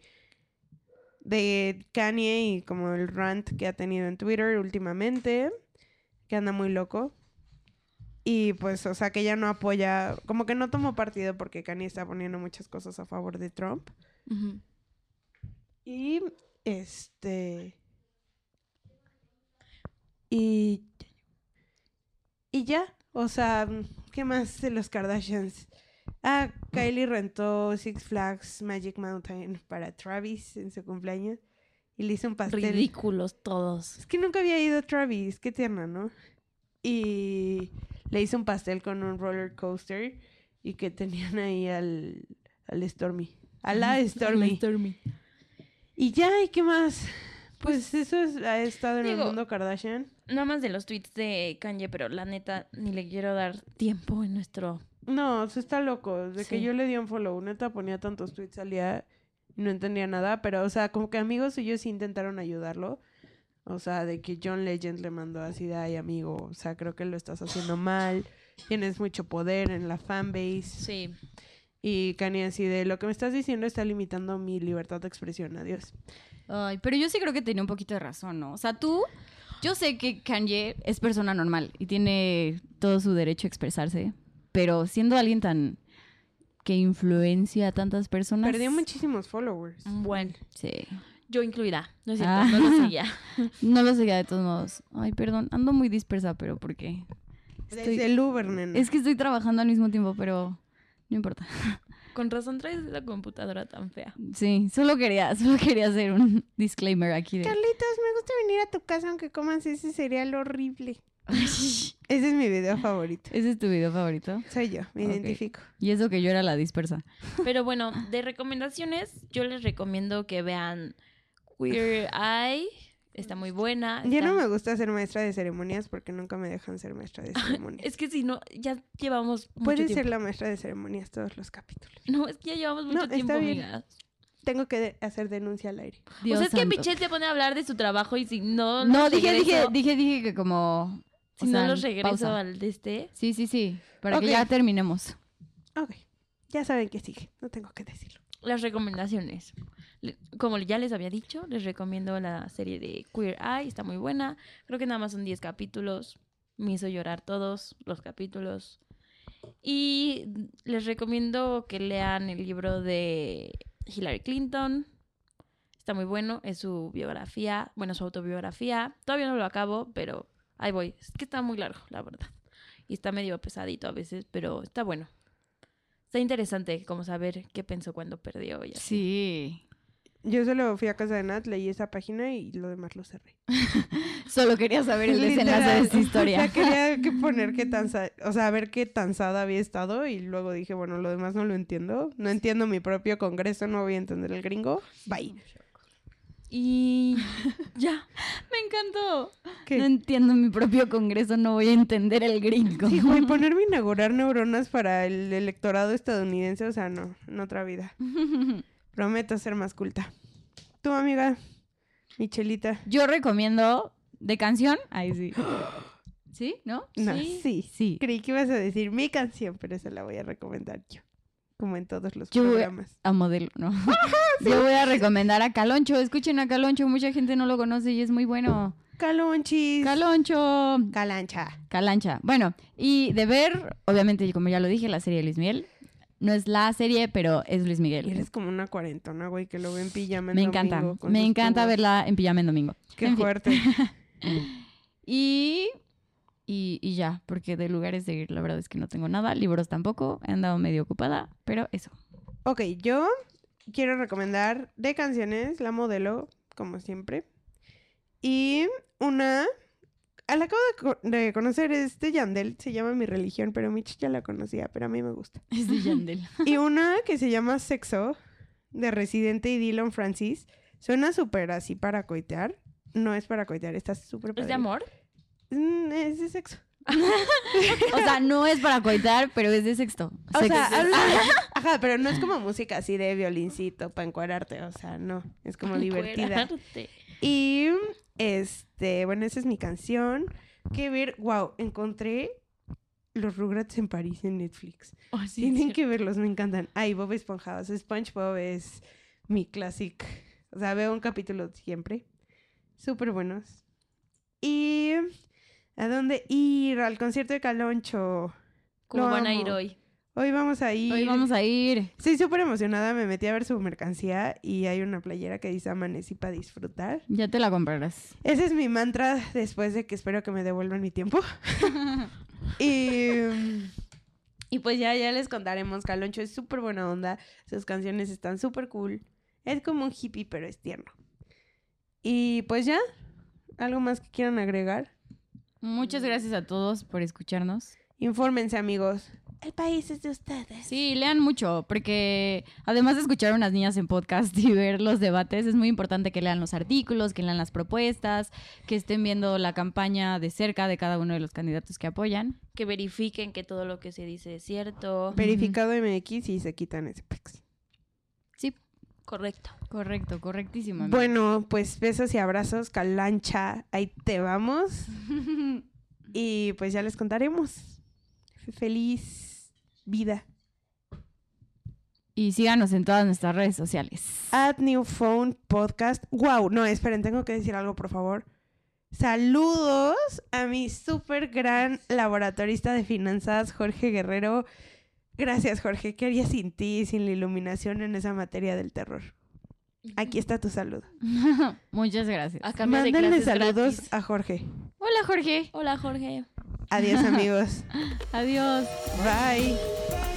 de Kanye y como el rant que ha tenido en Twitter últimamente, que anda muy loco. Y pues, o sea, que ella no apoya, como que no tomó partido porque Kanye está poniendo muchas cosas a favor de Trump. Y este. Y. Y ya. O sea, ¿qué más de los Kardashians? Ah, Kylie rentó Six Flags Magic Mountain para Travis en su cumpleaños. Y le hizo un pastel. Ridículos todos. Es que nunca había ido a Travis. Qué tierna, ¿no? Y le hizo un pastel con un roller coaster. Y que tenían ahí al, al Stormy. A la Stormy. Y ya, ¿y qué más? Pues eso es- ha estado en el digo- mundo Kardashian. Nada más de los tweets de Kanye, pero la neta, ni le quiero dar tiempo en nuestro... No, se está loco. De que Sí. yo le di un follow, neta ponía tantos tweets al día y no entendía nada. Pero, o sea, como que amigos suyos sí intentaron ayudarlo. O sea, de que John Legend le mandó así de, ay, amigo, o sea, creo que lo estás haciendo mal. Tienes mucho poder en la fanbase. Sí. Y Kanye así de, lo que me estás diciendo está limitando mi libertad de expresión. Adiós. Ay, pero yo sí creo que tenía un poquito de razón, ¿no? O sea, tú, yo sé que Kanye es persona normal y tiene todo su derecho a expresarse, pero siendo alguien tan que influencia a tantas personas. Perdió muchísimos followers. Bueno, Sí. yo incluida. No es cierto, Ah. no lo seguía. No lo seguía de todos modos. Ay, perdón, ando muy dispersa, pero ¿por qué? Estoy- Desde el Uber, nena. Es que estoy trabajando al mismo tiempo, pero no importa. Con razón traes la computadora tan fea. Sí, solo quería, solo quería hacer un disclaimer aquí de. Carlitos, me gusta venir a tu casa aunque comas ese cereal horrible. Ese es mi video favorito. ¿Ese es tu video favorito? Soy yo, me identifico. Y eso que yo era la dispersa. Pero bueno, de recomendaciones, yo les recomiendo que vean Queer Eye. Está muy buena. Ya está- no me gusta ser maestra de ceremonias porque nunca me dejan ser maestra de ceremonias. Es que si no, ya llevamos mucho Puedes tiempo. ser la maestra de ceremonias todos los capítulos. No, es que ya llevamos mucho No, está tiempo, bien. amigas. Tengo que de- hacer denuncia al aire. Dios o sea, es que. Michelle se pone a hablar de su trabajo y si no No, dije, dije, regreso- dije, dije que como. Si no sea, los regreso pausa. al de este. Sí, sí, sí. Para que ya terminemos. Ok, ya saben que sigue, no tengo que decirlo. Las recomendaciones. Como ya les había dicho, les recomiendo la serie de Queer Eye, está muy buena. Creo que nada más son 10 capítulos. Me hizo llorar todos los capítulos. Y les recomiendo que lean el libro de Hillary Clinton. Está muy bueno, es su biografía, bueno, su autobiografía. Todavía no lo acabo, pero ahí voy. Es que está muy largo, la verdad. Y está medio pesadito a veces, pero está bueno. Está interesante como saber qué pensó cuando perdió y así. Sí. Yo solo fui a casa de Nat, leí esa página y lo demás lo cerré. Solo quería saber el desenlace de esa historia. O sea, quería que poner qué tan, o sea, ver qué tan sada había estado y luego dije, bueno, lo demás no lo entiendo. No entiendo mi propio congreso, no voy a entender el gringo. Bye. Y ya. Me encantó. ¿Qué? No entiendo mi propio congreso, no voy a entender el gringo. Sí, güey, ponerme a inaugurar neuronas para el electorado estadounidense, o sea, no, en otra vida. Prometo ser más culta. Tu amiga, Michelita. Yo recomiendo de canción. Ahí sí. ¿Sí? ¿No? No, Sí. sí. Sí. Creí que ibas a decir mi canción, pero esa la voy a recomendar yo. Como en todos los Yo programas. A modelo, ¿no? Yo voy a recomendar a Caloncho. Escuchen a Caloncho, mucha gente no lo conoce y es muy bueno. Calonchis. Caloncho. Calancha. Calancha. Bueno, y de ver, obviamente, como ya lo dije, la serie de Luis Miguel. No es la serie, pero es Luis Miguel. eres como una cuarentona, güey, que lo ve en pijama en Me encanta. domingo con Me encanta tubos. verla en pijama en domingo. Qué En fuerte. Y, y, y ya, porque de lugares de ir, la verdad es que no tengo nada. Libros tampoco. He andado medio ocupada, pero eso. ok, yo quiero recomendar de canciones La Modelo, como siempre. Y una... La acabo de, de conocer, es de Yandel, se llama Mi Religión, pero Mitch ya la conocía, pero a mí me gusta. Es de Yandel. Y una que se llama Sexo, de Residente y Dylan Francis. Suena súper así para coitear. No es para coitear, está súper ¿Es de amor? Mm, es de sexo. O sea, no es para coitar, pero es de sexto. O sea, habla- ajá, pero no es como música así de violincito para encuadrarte, o sea, no, es como divertida. Y este, bueno, esa es mi canción. Que ver, wow, encontré los Rugrats en París en Netflix. Oh, sí, Tienen sí. que verlos, me encantan. Ay, Bob Esponja, o sea, SpongeBob es mi classic. O sea, veo un capítulo siempre. Súper buenos. Y ¿a dónde ir? Al concierto de Caloncho. ¿Cómo Lo van a ir hoy? Hoy vamos a ir. Hoy vamos a ir. Estoy súper emocionada, me metí a ver su mercancía y hay una playera que dice Amanecí para disfrutar. Ya te la comprarás. Ese es mi mantra después de que espero que me devuelvan mi tiempo. y, y pues ya, ya les contaremos. Caloncho es súper buena onda. Sus canciones están súper cool. Es como un hippie, pero es tierno. Y pues ya, ¿algo más que quieran agregar? Muchas gracias a todos por escucharnos. Infórmense, amigos. El país es de ustedes. Sí, lean mucho, porque además de escuchar a unas niñas en podcast y ver los debates, es muy importante que lean los artículos, que lean las propuestas, que estén viendo la campaña de cerca de cada uno de los candidatos que apoyan. Que verifiquen que todo lo que se dice es cierto. Verificado MX y se quitan ese pex. Sí, Correcto. correcto, correctísimo. amiga. Bueno, pues besos y abrazos, Calancha. Ahí te vamos. Y pues ya les contaremos. Feliz vida. Y síganos en todas nuestras redes sociales. At New Phone Podcast. Wow, no, esperen, tengo que decir algo, por favor. Saludos a mi súper gran laboratorista de finanzas, Jorge Guerrero. Gracias, Jorge. ¿Qué haría sin ti, sin la iluminación en esa materia del terror? Aquí está tu saludo. Muchas gracias. A cambio de Mándenle clases saludos gratis. a Jorge. Hola Jorge. Hola, Jorge. Adiós, amigos. Adiós. Bye.